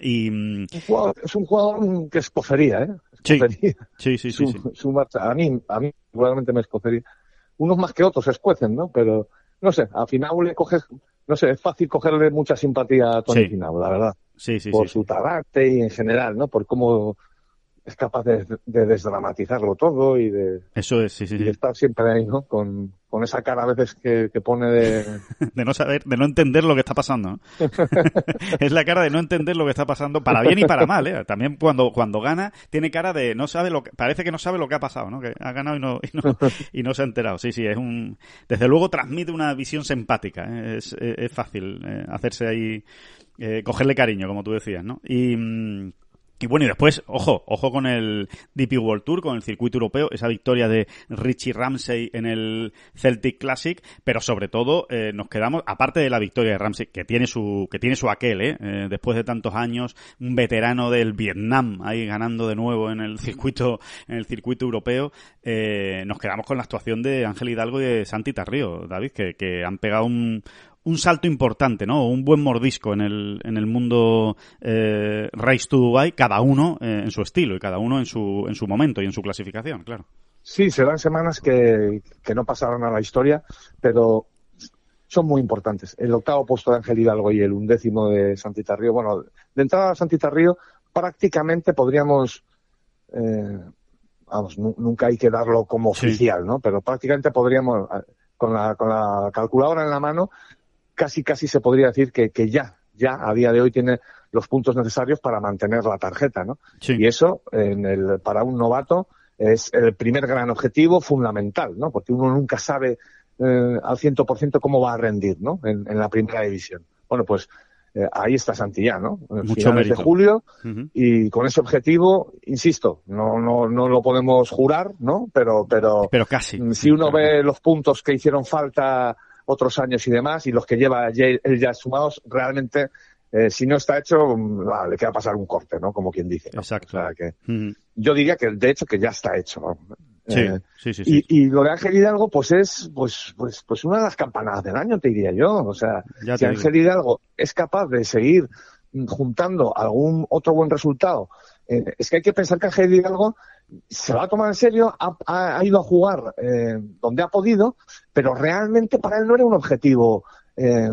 Y, mm, Un jugador- es un jugador que escocería, ¿eh? Sí. Escocería. sí, sí, sí, su, sí. su marcha. A mí, a mí probablemente me escocería. Unos más que otros se escuecen, ¿no? Pero, no sé, a Finau le coges, no sé, es fácil cogerle mucha simpatía a Tony Sí. Finau, la verdad. Sí, sí, por su carácter y en general, ¿no? Por cómo es capaz de, de desdramatizarlo todo y de, Eso es, sí, sí, y de estar siempre ahí, ¿no? Con, con esa cara a veces que, que pone de... [laughs] de no saber, de no entender lo que está pasando. ¿no? [laughs] es la cara de no entender lo que está pasando para bien y para mal, ¿eh? También cuando, cuando gana, tiene cara de no sabe lo que, parece que no sabe lo que ha pasado, ¿no? Que ha ganado y no, y no, y no se ha enterado. Sí, sí, es un, desde luego transmite una visión simpática, ¿eh? es, es, es fácil eh, hacerse ahí, eh, cogerle cariño, como tú decías, ¿no? Y, mm, y bueno, y después, ojo, ojo con el DP World Tour, con el circuito europeo, esa victoria de Richie Ramsey en el Celtic Classic, pero sobre todo eh, nos quedamos, aparte de la victoria de Ramsey, que tiene su, que tiene su aquel, ¿eh? Eh, después de tantos años, un veterano del Vietnam ahí ganando de nuevo en el circuito, en el circuito europeo, eh, nos quedamos con la actuación de Ángel Hidalgo y de Santi Tarrío, David, que, que han pegado un, un salto importante, ¿no? Un buen mordisco en el, en el mundo eh, Race to Dubai, cada uno eh, en su estilo y cada uno en su, en su momento y en su clasificación, claro. Sí, serán semanas que, que no pasarán a la historia, pero son muy importantes. El octavo puesto de Ángel Hidalgo y el undécimo de Santita Río. Bueno, de entrada a Santita Río prácticamente podríamos, eh, vamos, nu- nunca hay que darlo como Sí. oficial, ¿no? Pero prácticamente podríamos, con la, con la calculadora en la mano, casi casi se podría decir que, que ya, ya a día de hoy tiene los puntos necesarios para mantener la tarjeta, ¿no? Sí. Y eso, en el, para un novato, es el primer gran objetivo fundamental, ¿no? Porque uno nunca sabe eh, al 100% cómo va a rendir, ¿no? En, en la primera división. Bueno, pues eh, ahí está Santillán, ¿no? En Mucho finales mérito. de julio y con ese objetivo, insisto, no, no, no lo podemos jurar, ¿no? Pero, pero, Pero casi. Si uno ve los puntos que hicieron falta otros años y demás y los que lleva ya- él ya sumados, realmente, eh, si no está hecho, mm, le queda pasar un corte, ¿no? Como quien dice. ¿no? Exacto. O sea, que Ujú. yo diría que de hecho que ya está hecho. ¿no? Sí, Eh, sí, sí, sí. y, y lo de Ángel Hidalgo, pues es, pues, pues, pues una de las campanadas del año, te diría yo. O sea, Ya si te digo. Ángel Hidalgo es capaz de seguir mm, juntando algún otro buen resultado, eh, es que hay que pensar que Ángel Hidalgo se va a tomar en serio, ha, ido a jugar eh, donde ha podido, pero realmente para él no era un objetivo eh,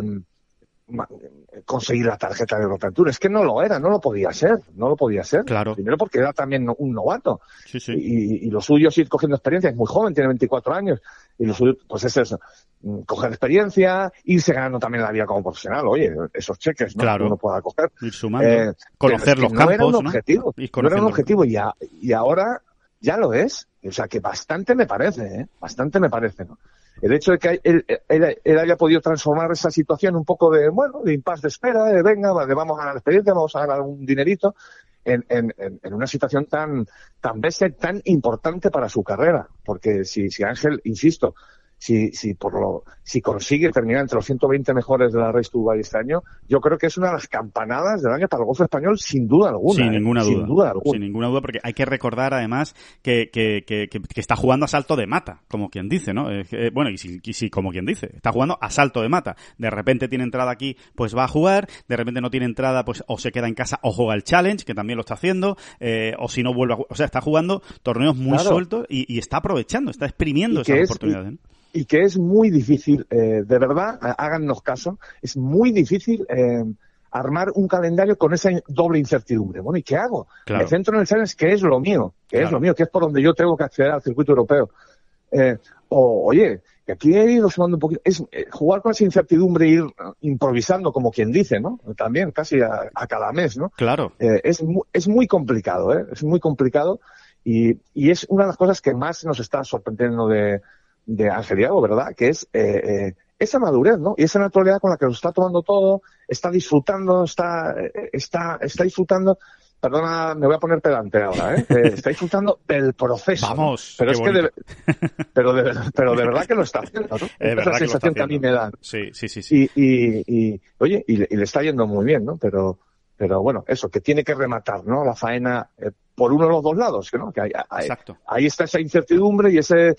conseguir la tarjeta de Tour. Es que no lo era, no lo podía ser, no lo podía ser. Claro. Primero porque era también un novato Sí, sí. y, y lo suyo es ir cogiendo experiencia, es muy joven, tiene 24 años, y lo suyo pues es eso, mm, coger experiencia, irse ganando también la vida como profesional, oye, esos cheques ¿no? Claro. que uno pueda coger. Ir sumando. Eh, conocer los no era un ¿no? objetivo, no era un objetivo y, a- y ahora ya lo es, o sea que bastante me parece, ¿eh? bastante me parece, ¿no? El hecho de que él, haya podido transformar esa situación un poco de, bueno, de impasse de espera, de venga, vale, vamos a ganar experiencia, vamos a ganar un dinerito, en, en, en- una situación tan, tan bestia tan importante para su carrera. Porque si, si Ángel, insisto, si, si, por lo, si consigue terminar entre los 120 mejores de la Race to este año, yo creo que es una de las campanadas del año para el golf español, sin duda alguna. Sin ¿eh? ninguna duda. Sin duda alguna. Sin ninguna duda, porque hay que recordar además que, que, que, que- que está jugando a salto de mata, como quien dice, ¿no? Eh, bueno, y sí, y sí, como quien dice, está jugando a salto de mata. De repente tiene entrada aquí, pues va a jugar, de repente no tiene entrada, pues o se queda en casa o juega el Challenge, que también lo está haciendo, eh, o si no vuelve a jugar. O sea, está jugando torneos muy Claro. sueltos y, y está aprovechando, está exprimiendo esas es- oportunidades. ¿no? Y que es muy difícil, eh, de verdad, há- hágannos caso, es muy difícil eh, armar un calendario con esa doble incertidumbre. Bueno, ¿y qué hago? Claro. Me centro en el challenge, que es lo mío, que es lo mío, que es por donde yo tengo que acceder al circuito europeo. Eh, o, oye, que aquí he ido sumando un poquito, es eh, jugar con esa incertidumbre e ir eh, improvisando, como quien dice, ¿no? También, casi a, a cada mes, ¿no? Claro. Eh, es, mu- es muy complicado, ¿eh? Es muy complicado y, y es una de las cosas que más nos está sorprendiendo de, de Ángel Diago, ¿verdad? Que es eh, eh, esa madurez, ¿no? Y esa naturalidad con la que lo está tomando todo, está disfrutando, está, eh, está, está disfrutando. Perdona, me voy a poner pedante ahora, ¿eh? Está disfrutando [laughs] del proceso. ¿no? Vamos, Pero es que de, [laughs] pero, de, pero de verdad que lo está haciendo, ¿no? [laughs] Es Esa sensación que a mí me da. Sí, sí, sí. sí. Y, y, y oye, y le, y le está yendo muy bien, ¿no? Pero, pero bueno, eso, que tiene que rematar, ¿no? La faena eh, por uno de los dos lados, no, que hay- hay- Exacto. ahí está esa incertidumbre y ese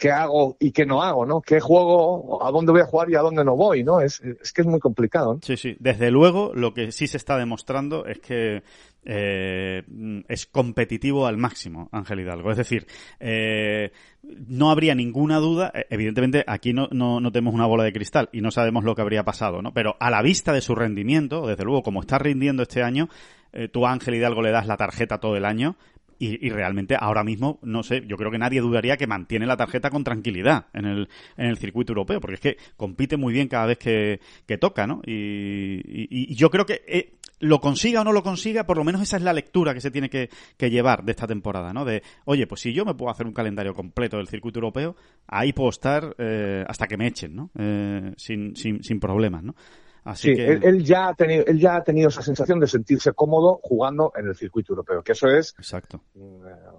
qué hago y qué no hago, ¿no? ¿Qué juego, a dónde voy a jugar y a dónde no voy, ¿no? Es, es que es muy complicado. Sí, sí. Desde luego, lo que sí se está demostrando es que eh, es competitivo al máximo, Ángel Hidalgo. Es decir, eh, no habría ninguna duda. eh, Evidentemente, aquí no, no, no tenemos una bola de cristal y no sabemos lo que habría pasado, ¿no? Pero a la vista de su rendimiento, desde luego, como está rindiendo este año, eh, tú a Ángel Hidalgo le das la tarjeta todo el año. Y, y realmente ahora mismo, no sé, yo creo que nadie dudaría que mantiene la tarjeta con tranquilidad en el, en el circuito europeo, porque es que compite muy bien cada vez que, que toca, ¿no? Y, y- yo creo que eh, lo consiga o no lo consiga, por lo menos esa es la lectura que se tiene que, que llevar de esta temporada, ¿no? De, oye, pues si yo me puedo hacer un calendario completo del circuito europeo, ahí puedo estar eh, hasta que me echen, ¿no? Eh, sin, sin, sin problemas, ¿no? Así Sí, que... él, él ya ha tenido, él ya ha tenido esa sensación de sentirse cómodo jugando en el circuito europeo, que eso es Exacto. eh,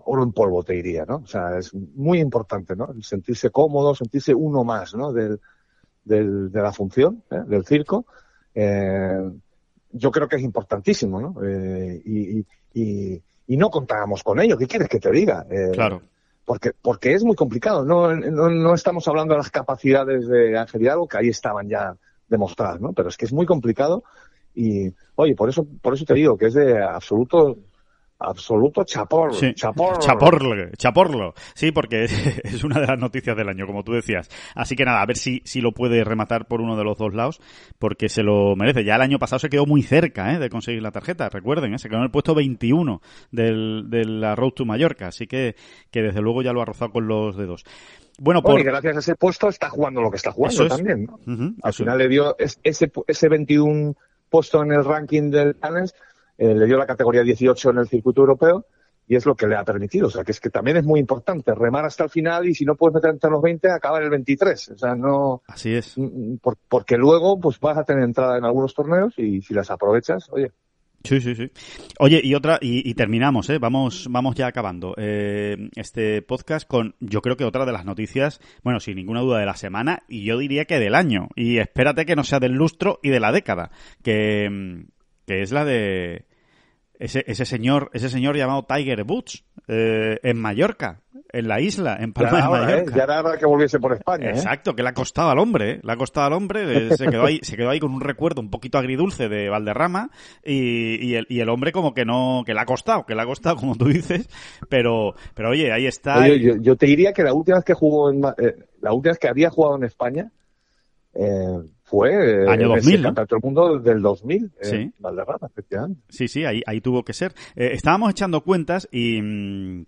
oro en polvo, te diría, ¿no? O sea, es muy importante, ¿no? El sentirse cómodo, sentirse uno más, ¿no? Del, del- de la función, ¿eh? del circo. Eh, yo creo que es importantísimo, ¿no? Eh, y, y- y- no contábamos con ello. ¿Qué quieres que te diga? Claro. Porque, porque es muy complicado. No, no, no estamos hablando de las capacidades de Ángel Hidalgo, que ahí estaban ya demostradas, ¿no? Pero es que es muy complicado y, oye, por eso, por eso te digo que es de absoluto, absoluto chapor, Sí. chapor. Chaporlo, chaporlo. Sí, porque [laughs] es una de las noticias del año, como tú decías. Así que nada, a ver si, si lo puede rematar por uno de los dos lados, porque se lo merece. Ya el año pasado se quedó muy cerca ¿eh? de conseguir la tarjeta, recuerden, ¿eh? se quedó en el puesto 21 del, de la Road to Mallorca, así que, que desde luego ya lo ha rozado con los dedos. Bueno, por... y gracias a ese puesto está jugando lo que está jugando es. también, ¿no? Al final le dio es- ese, ese 21 puesto en el ranking del Challenge, eh, le dio la categoría 18 en el circuito europeo y es lo que le ha permitido. O sea, que es que también es muy importante remar hasta el final y si no puedes meter entre los 20, acabar el 23. O sea, no, Así es. mm, por- porque luego pues vas a tener entrada en algunos torneos y si las aprovechas, oye, Sí, sí, sí. Oye, y otra, y, terminamos, ¿eh? Vamos, vamos ya acabando eh, este podcast con, yo creo que otra de las noticias, bueno, sin ninguna duda de la semana, y yo diría que del año. Y espérate que no sea del lustro y de la década, que, que es la de ese, ese señor, ese señor llamado Tiger Woods, eh, en Mallorca, en la isla, en Palma de hora, ¿eh? Mallorca. Ya era hora que volviese por España. ¿eh? Exacto, que le ha costado al hombre, ¿eh? le ha costado al hombre, se quedó ahí, se quedó ahí con un recuerdo un poquito agridulce de Valderrama y, y el, y el hombre como que no, que le ha costado, que le ha costado como tú dices, pero, pero oye, ahí está. Oye, yo, yo te diría que la última vez que jugó en, la última vez que había jugado en España eh, fue eh, Año en 2000, ese ¿no? campeonato del mundo del 2000 eh, Sí. Valderrama, efectivamente. Sí, sí, ahí, ahí tuvo que ser. Eh, estábamos echando cuentas y, mm,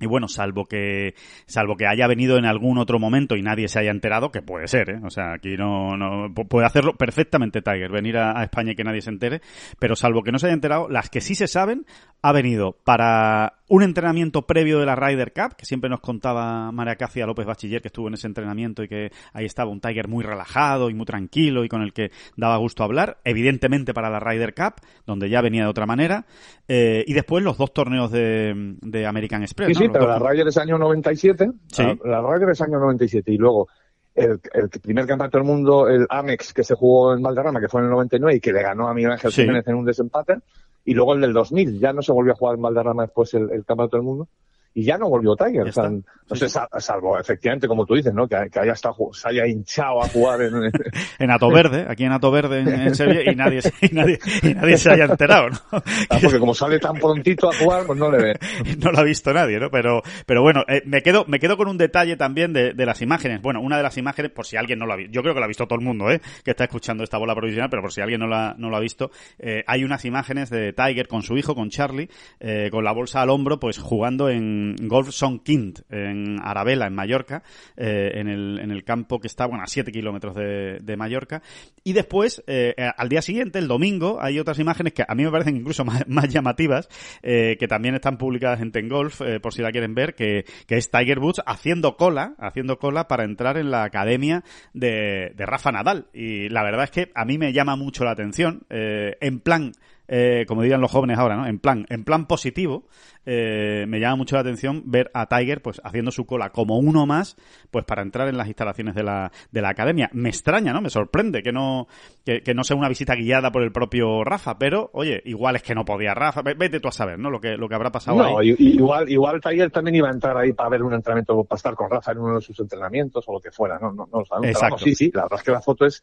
y bueno, salvo que, salvo que haya venido en algún otro momento y nadie se haya enterado, que puede ser, ¿eh? O sea, aquí no, no, pu- puede hacerlo perfectamente Tiger, venir a, a España y que nadie se entere, pero salvo que no se haya enterado, las que sí se saben, ha venido para un entrenamiento previo de la Ryder Cup, que siempre nos contaba María Cacia López Bachiller, que estuvo en ese entrenamiento y que ahí estaba un Tiger muy relajado y muy tranquilo y con el que daba gusto hablar, evidentemente para la Ryder Cup, donde ya venía de otra manera, eh, y después los dos torneos de, de American Express. Sí, pero dos- la Ryder es año 97, Sí. la, Ryder es año 97 y luego el, el primer campeonato del mundo, el Amex, que se jugó en Valderrama, que fue en el 99 y que le ganó a Miguel Ángel Sí. Jiménez en un desempate, y luego el del 2000, ya no se volvió a jugar en Valderrama después el, el campeonato del mundo. Y ya no volvió Tiger. Ya o sea, está. no Sí, sé, sí. sal- salvo, efectivamente, como tú dices, ¿no? Que, que haya estado, se haya hinchado a jugar en, [laughs] en Ato Verde, aquí en Ato Verde en, en Sevilla, y nadie, se- y nadie, y nadie se haya enterado, ¿no? Ah, porque como sale tan prontito a jugar, pues no le ve. [laughs] no lo ha visto nadie, ¿no? Pero, pero bueno, eh, me quedo, me quedo con un detalle también de, de las imágenes. Bueno, una de las imágenes, por si alguien no lo ha visto, yo creo que lo ha visto todo el mundo, ¿eh? Que está escuchando esta bola provisional, pero por si alguien no, la, no lo ha visto, eh, hay unas imágenes de Tiger con su hijo, con Charlie, eh, con la bolsa al hombro, pues jugando en Golf Son Quint, en Arabela, en Mallorca, eh, en, el, en el campo que está, bueno, a 7 kilómetros de, Mallorca. Y después, eh, eh, al día siguiente, el domingo, hay otras imágenes que a mí me parecen incluso [laughs] más, llamativas, eh, que también están publicadas en Ten Golf, por si la quieren ver, que, que es Tiger Woods haciendo cola, haciendo cola para entrar en la academia de, de Rafa Nadal. Y la verdad es que a mí me llama mucho la atención, en plan, eh, como dirían los jóvenes ahora, ¿no? En plan, en plan positivo, eh, me llama mucho la atención ver a Tiger, pues, haciendo su cola como uno más, pues, para entrar en las instalaciones de la, de la academia. Me extraña, ¿no? Me sorprende que no, que, que no sea una visita guiada por el propio Rafa, pero, oye, igual es que no podía Rafa, Ve- vete tú a saber, ¿no? Lo que, lo que habrá pasado No, ahí. igual, igual Tiger también iba a entrar ahí para ver un entrenamiento, para estar con Rafa en uno de sus entrenamientos o lo que fuera, no, no, no lo sabemos. Pero Exacto. sí, sí, la verdad es que la foto es,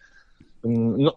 mm, no,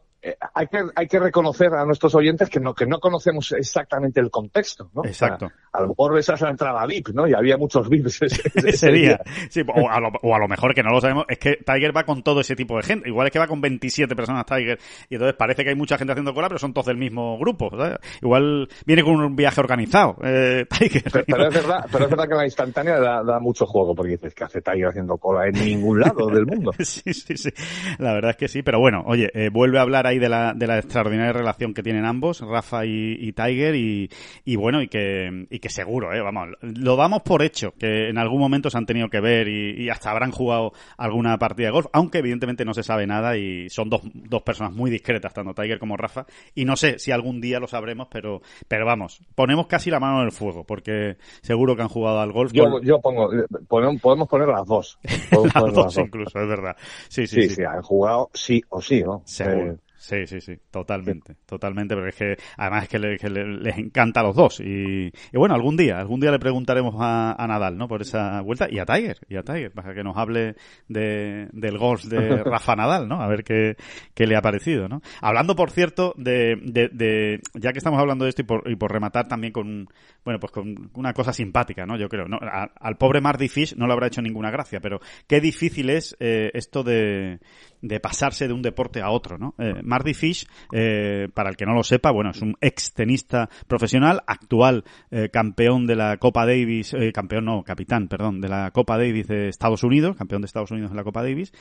hay que, hay que reconocer a nuestros oyentes que no, que no conocemos exactamente el contexto, ¿no? Exacto. A lo mejor esa es la entrada VIP, ¿no? Y había muchos VIPs ese, [laughs] ese ese día. día. Sí, o, a lo, o a lo mejor que no lo sabemos, es que Tiger va con todo ese tipo de gente. Igual es que va con 27 personas Tiger y entonces parece que hay mucha gente haciendo cola, pero son todos del mismo grupo. ¿sabes? Igual viene con un viaje organizado, eh, [laughs] Tiger. Pero, pero es verdad, pero es verdad que la instantánea da, da mucho juego, porque dices que hace Tiger haciendo cola en ningún lado del mundo. [laughs] Sí, sí, sí. La verdad es que sí. Pero bueno, oye, eh, vuelve a hablar ahí de la, de la extraordinaria relación que tienen ambos, Rafa y, y Tiger, y, y bueno, y que, y que seguro, eh, vamos, lo damos por hecho, que en algún momento se han tenido que ver y, y hasta habrán jugado alguna partida de golf, aunque evidentemente no se sabe nada y son dos, dos personas muy discretas, tanto Tiger como Rafa, y no sé si algún día lo sabremos, pero, pero vamos, ponemos casi la mano en el fuego, porque seguro que han jugado al golf. Yo, con- yo pongo, podemos, podemos poner las dos. [laughs] Podemos las poner dos incluso, es verdad. Sí, sí, Sí, sí. sí, han jugado sí o sí, ¿no? Seguro. Eh, Sí, sí, sí, totalmente, totalmente, pero es que además es que, le- que le- les encanta a los dos y, y bueno, algún día, algún día le preguntaremos a, a Nadal, ¿no? Por esa vuelta y a Tiger, y a Tiger, para que nos hable de, del golf de [laughs] Rafa Nadal, ¿no? A ver qué, qué le ha parecido, ¿no? Hablando, por cierto, de, de, de- ya que estamos hablando de esto y por, y por rematar también con, bueno, pues con una cosa simpática, ¿no? Yo creo, ¿no? A- al pobre Marty Fish no le habrá hecho ninguna gracia, pero qué difícil es eh, esto de, de pasarse de un deporte a otro, ¿no? Eh, Marty Fish, eh, para el que no lo sepa, bueno, es un ex tenista profesional, actual eh, campeón de la Copa Davis, eh, campeón no, capitán, perdón, de la Copa Davis de Estados Unidos, campeón de Estados Unidos en la Copa Davis,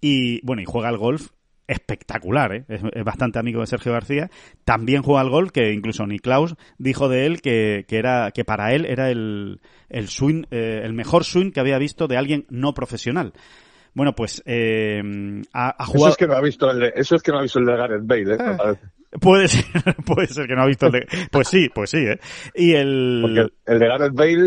y bueno, y juega al golf espectacular, ¿eh? es, bastante amigo de Sergio García. También juega al golf, que incluso Niklaus dijo de él que, que era que para él era el, el swing, eh, el mejor swing que había visto de alguien no profesional. Bueno, pues eh, ha, ha Eso jugado. es que no ha visto el de, eso es que no ha visto el de Gareth Bale, ¿eh? Me parece. Puede ser, [laughs] puede ser que no ha visto el de... Pues sí, pues sí, ¿eh? Y el... Porque el, el de Gareth Bale,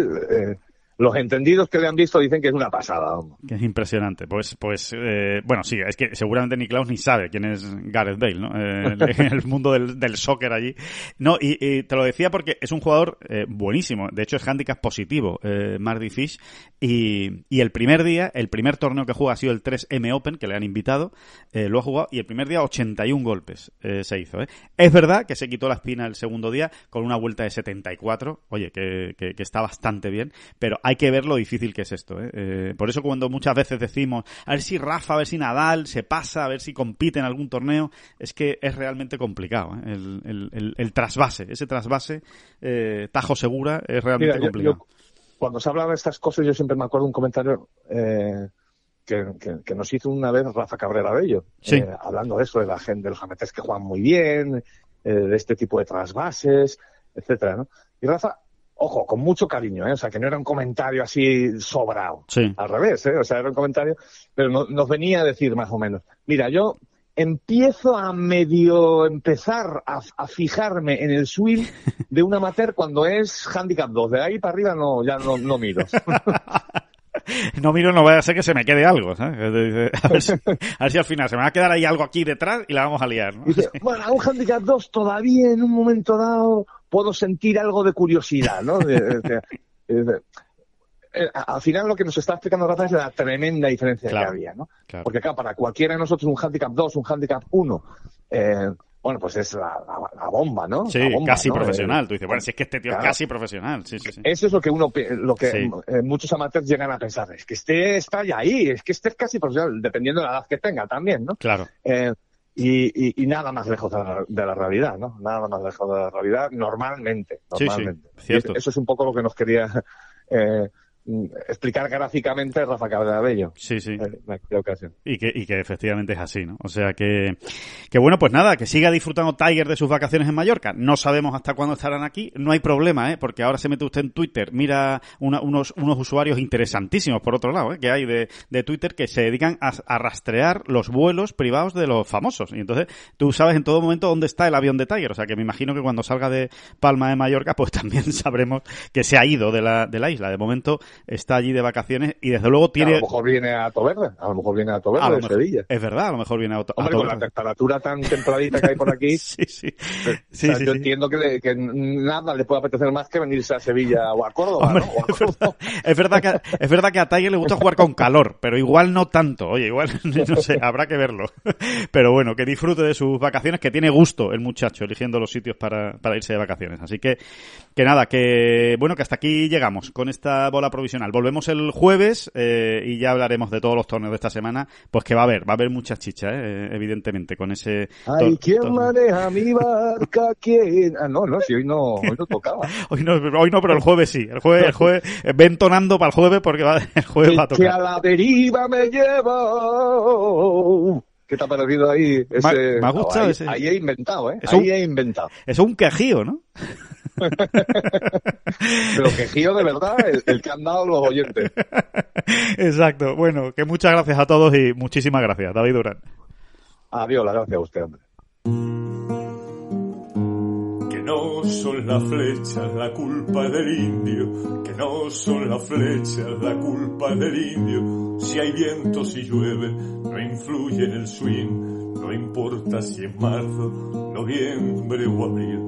eh, los entendidos que le han visto dicen que es una pasada. Que es impresionante. Pues, pues, eh, bueno, sí, es que seguramente Niklaus ni sabe quién es Gareth Bale, ¿no? Eh, en el mundo del, del soccer allí. No, y, te lo decía porque es un jugador eh, buenísimo. De hecho, es handicap positivo, eh, Marty Fish. Y, y el primer día, el primer torneo que juega ha sido el 3M Open, que le han invitado. eh, lo ha jugado y el primer día 81 golpes se hizo. Es verdad que se quitó la espina el segundo día con una vuelta de 74. Oye, que, que, que está bastante bien. Pero hay que ver lo difícil que es esto. ¿eh? Eh, por eso cuando muchas veces decimos, a ver si Rafa, a ver si Nadal se pasa, a ver si compite en algún torneo, es que es realmente complicado. ¿eh? El, el, el, el trasvase, ese trasvase, eh, tajo segura, es realmente Mira, complicado. yo- cuando se habla de estas cosas, yo siempre me acuerdo de un comentario eh, que, que- que nos hizo una vez Rafa Cabrera Bello, Sí. hablando de eso, de la gente, de los jametes que juegan muy bien, de este tipo de trasvases, etcétera, ¿no? Y Rafa ojo, con mucho cariño, ¿eh? o sea, que no era un comentario así sobrado. Sí. Al revés, ¿eh? o sea, era un comentario, pero no- nos venía a decir más o menos, mira, yo empiezo a medio empezar a, a fijarme en el swing de un amateur cuando es handicap 2, de ahí para arriba no, ya no, no miro. [laughs] No miro, no vaya a ser que se me quede algo, ¿sabes? A ver, si, a ver si al final se me va a quedar ahí algo aquí detrás y la vamos a liar, ¿no? Dice, bueno, a un handicap 2 todavía en un momento dado puedo sentir algo de curiosidad, ¿no? Eh, al final lo que nos está explicando Rafa es la tremenda diferencia Claro, que había, ¿no? claro. Porque claro, para cualquiera de nosotros un handicap 2, un handicap 1, eh, bueno, pues es la, la- la bomba, ¿no? Sí, bomba, casi ¿no? profesional. Eh, Tú dices, bueno, si es que este tío es casi profesional. Sí, sí, sí. Eso es lo que uno, lo que Sí. eh, muchos amateurs llegan a pensar, es que este está ya ahí, es que este es casi profesional, dependiendo de la edad que tenga también, ¿no? Claro. Y, y- y nada más lejos de la, de la realidad, ¿no? Nada más lejos de la realidad normalmente. Sí, sí, normalmente. cierto. Eso es un poco lo que nos quería [laughs] eh, explicar gráficamente Rafa Cabello Sí, sí. en aquella ocasión. Y que, y que efectivamente es así, ¿no? O sea que, que bueno, pues nada, que siga disfrutando Tiger de sus vacaciones en Mallorca. No sabemos hasta cuándo estarán aquí. No hay problema, ¿eh? Porque ahora se mete usted en Twitter, mira una- unos, unos usuarios interesantísimos, por otro lado, ¿eh? Que hay de, de Twitter que se dedican a, a rastrear los vuelos privados de los famosos. Y entonces tú sabes en todo momento dónde está el avión de Tiger. O sea que me imagino que cuando salga de Palma de Mallorca, pues [laughs] también sabremos que se ha ido de la, de la isla. De momento está allí de vacaciones y desde luego A tiene... lo mejor viene a Toverde, a lo mejor viene a a Toverde de mejor- Sevilla. es verdad, a lo mejor viene a, a Hombre, con todo- la temperatura tan templadita que hay por aquí, [laughs] Sí, sí. o Sí, sea, sí, yo sí. entiendo que, le- que nada le puede apetecer más que venirse a Sevilla o a Córdoba, Hombre, ¿no? O a es, verdad, Córdoba. es verdad que es verdad que a Tiger le gusta jugar con calor, pero igual no tanto. Oye, igual [laughs] no sé, habrá que verlo. [laughs] Pero bueno, que disfrute de sus vacaciones, que tiene gusto el muchacho eligiendo los sitios para, para irse de vacaciones. Así que que nada, que bueno, que hasta aquí llegamos con esta bola provisional. Volvemos el jueves eh, y ya hablaremos de todos los torneos de esta semana, pues que va a haber, va a haber muchas chichas, eh, evidentemente, con ese Ay, ¿quién maneja mi barca? ¿Quién? Ah, no, no, si hoy no, hoy no tocaba. [laughs] Hoy no, hoy no, pero el jueves sí. El jueves, el jueves, eh, ve entonando para el jueves porque va, [laughs] el jueves va a que, que a tocar. la deriva me lleva. ¿Qué te ha parecido ahí? Ese... Me- ha gustado ahí, ese. ahí he inventado, ¿eh? Ahí un- he inventado. Es un quejío, ¿no? Pero que giro de verdad el, el que han dado los oyentes. Exacto. Bueno, que muchas gracias a todos y muchísimas gracias, David Durán. Adiós, la gracias a usted, hombre. Que no son las flechas la culpa del indio, que no son las flechas la culpa del indio. Si hay viento, si llueve, no influye en el swing, no importa si es marzo, noviembre o abril.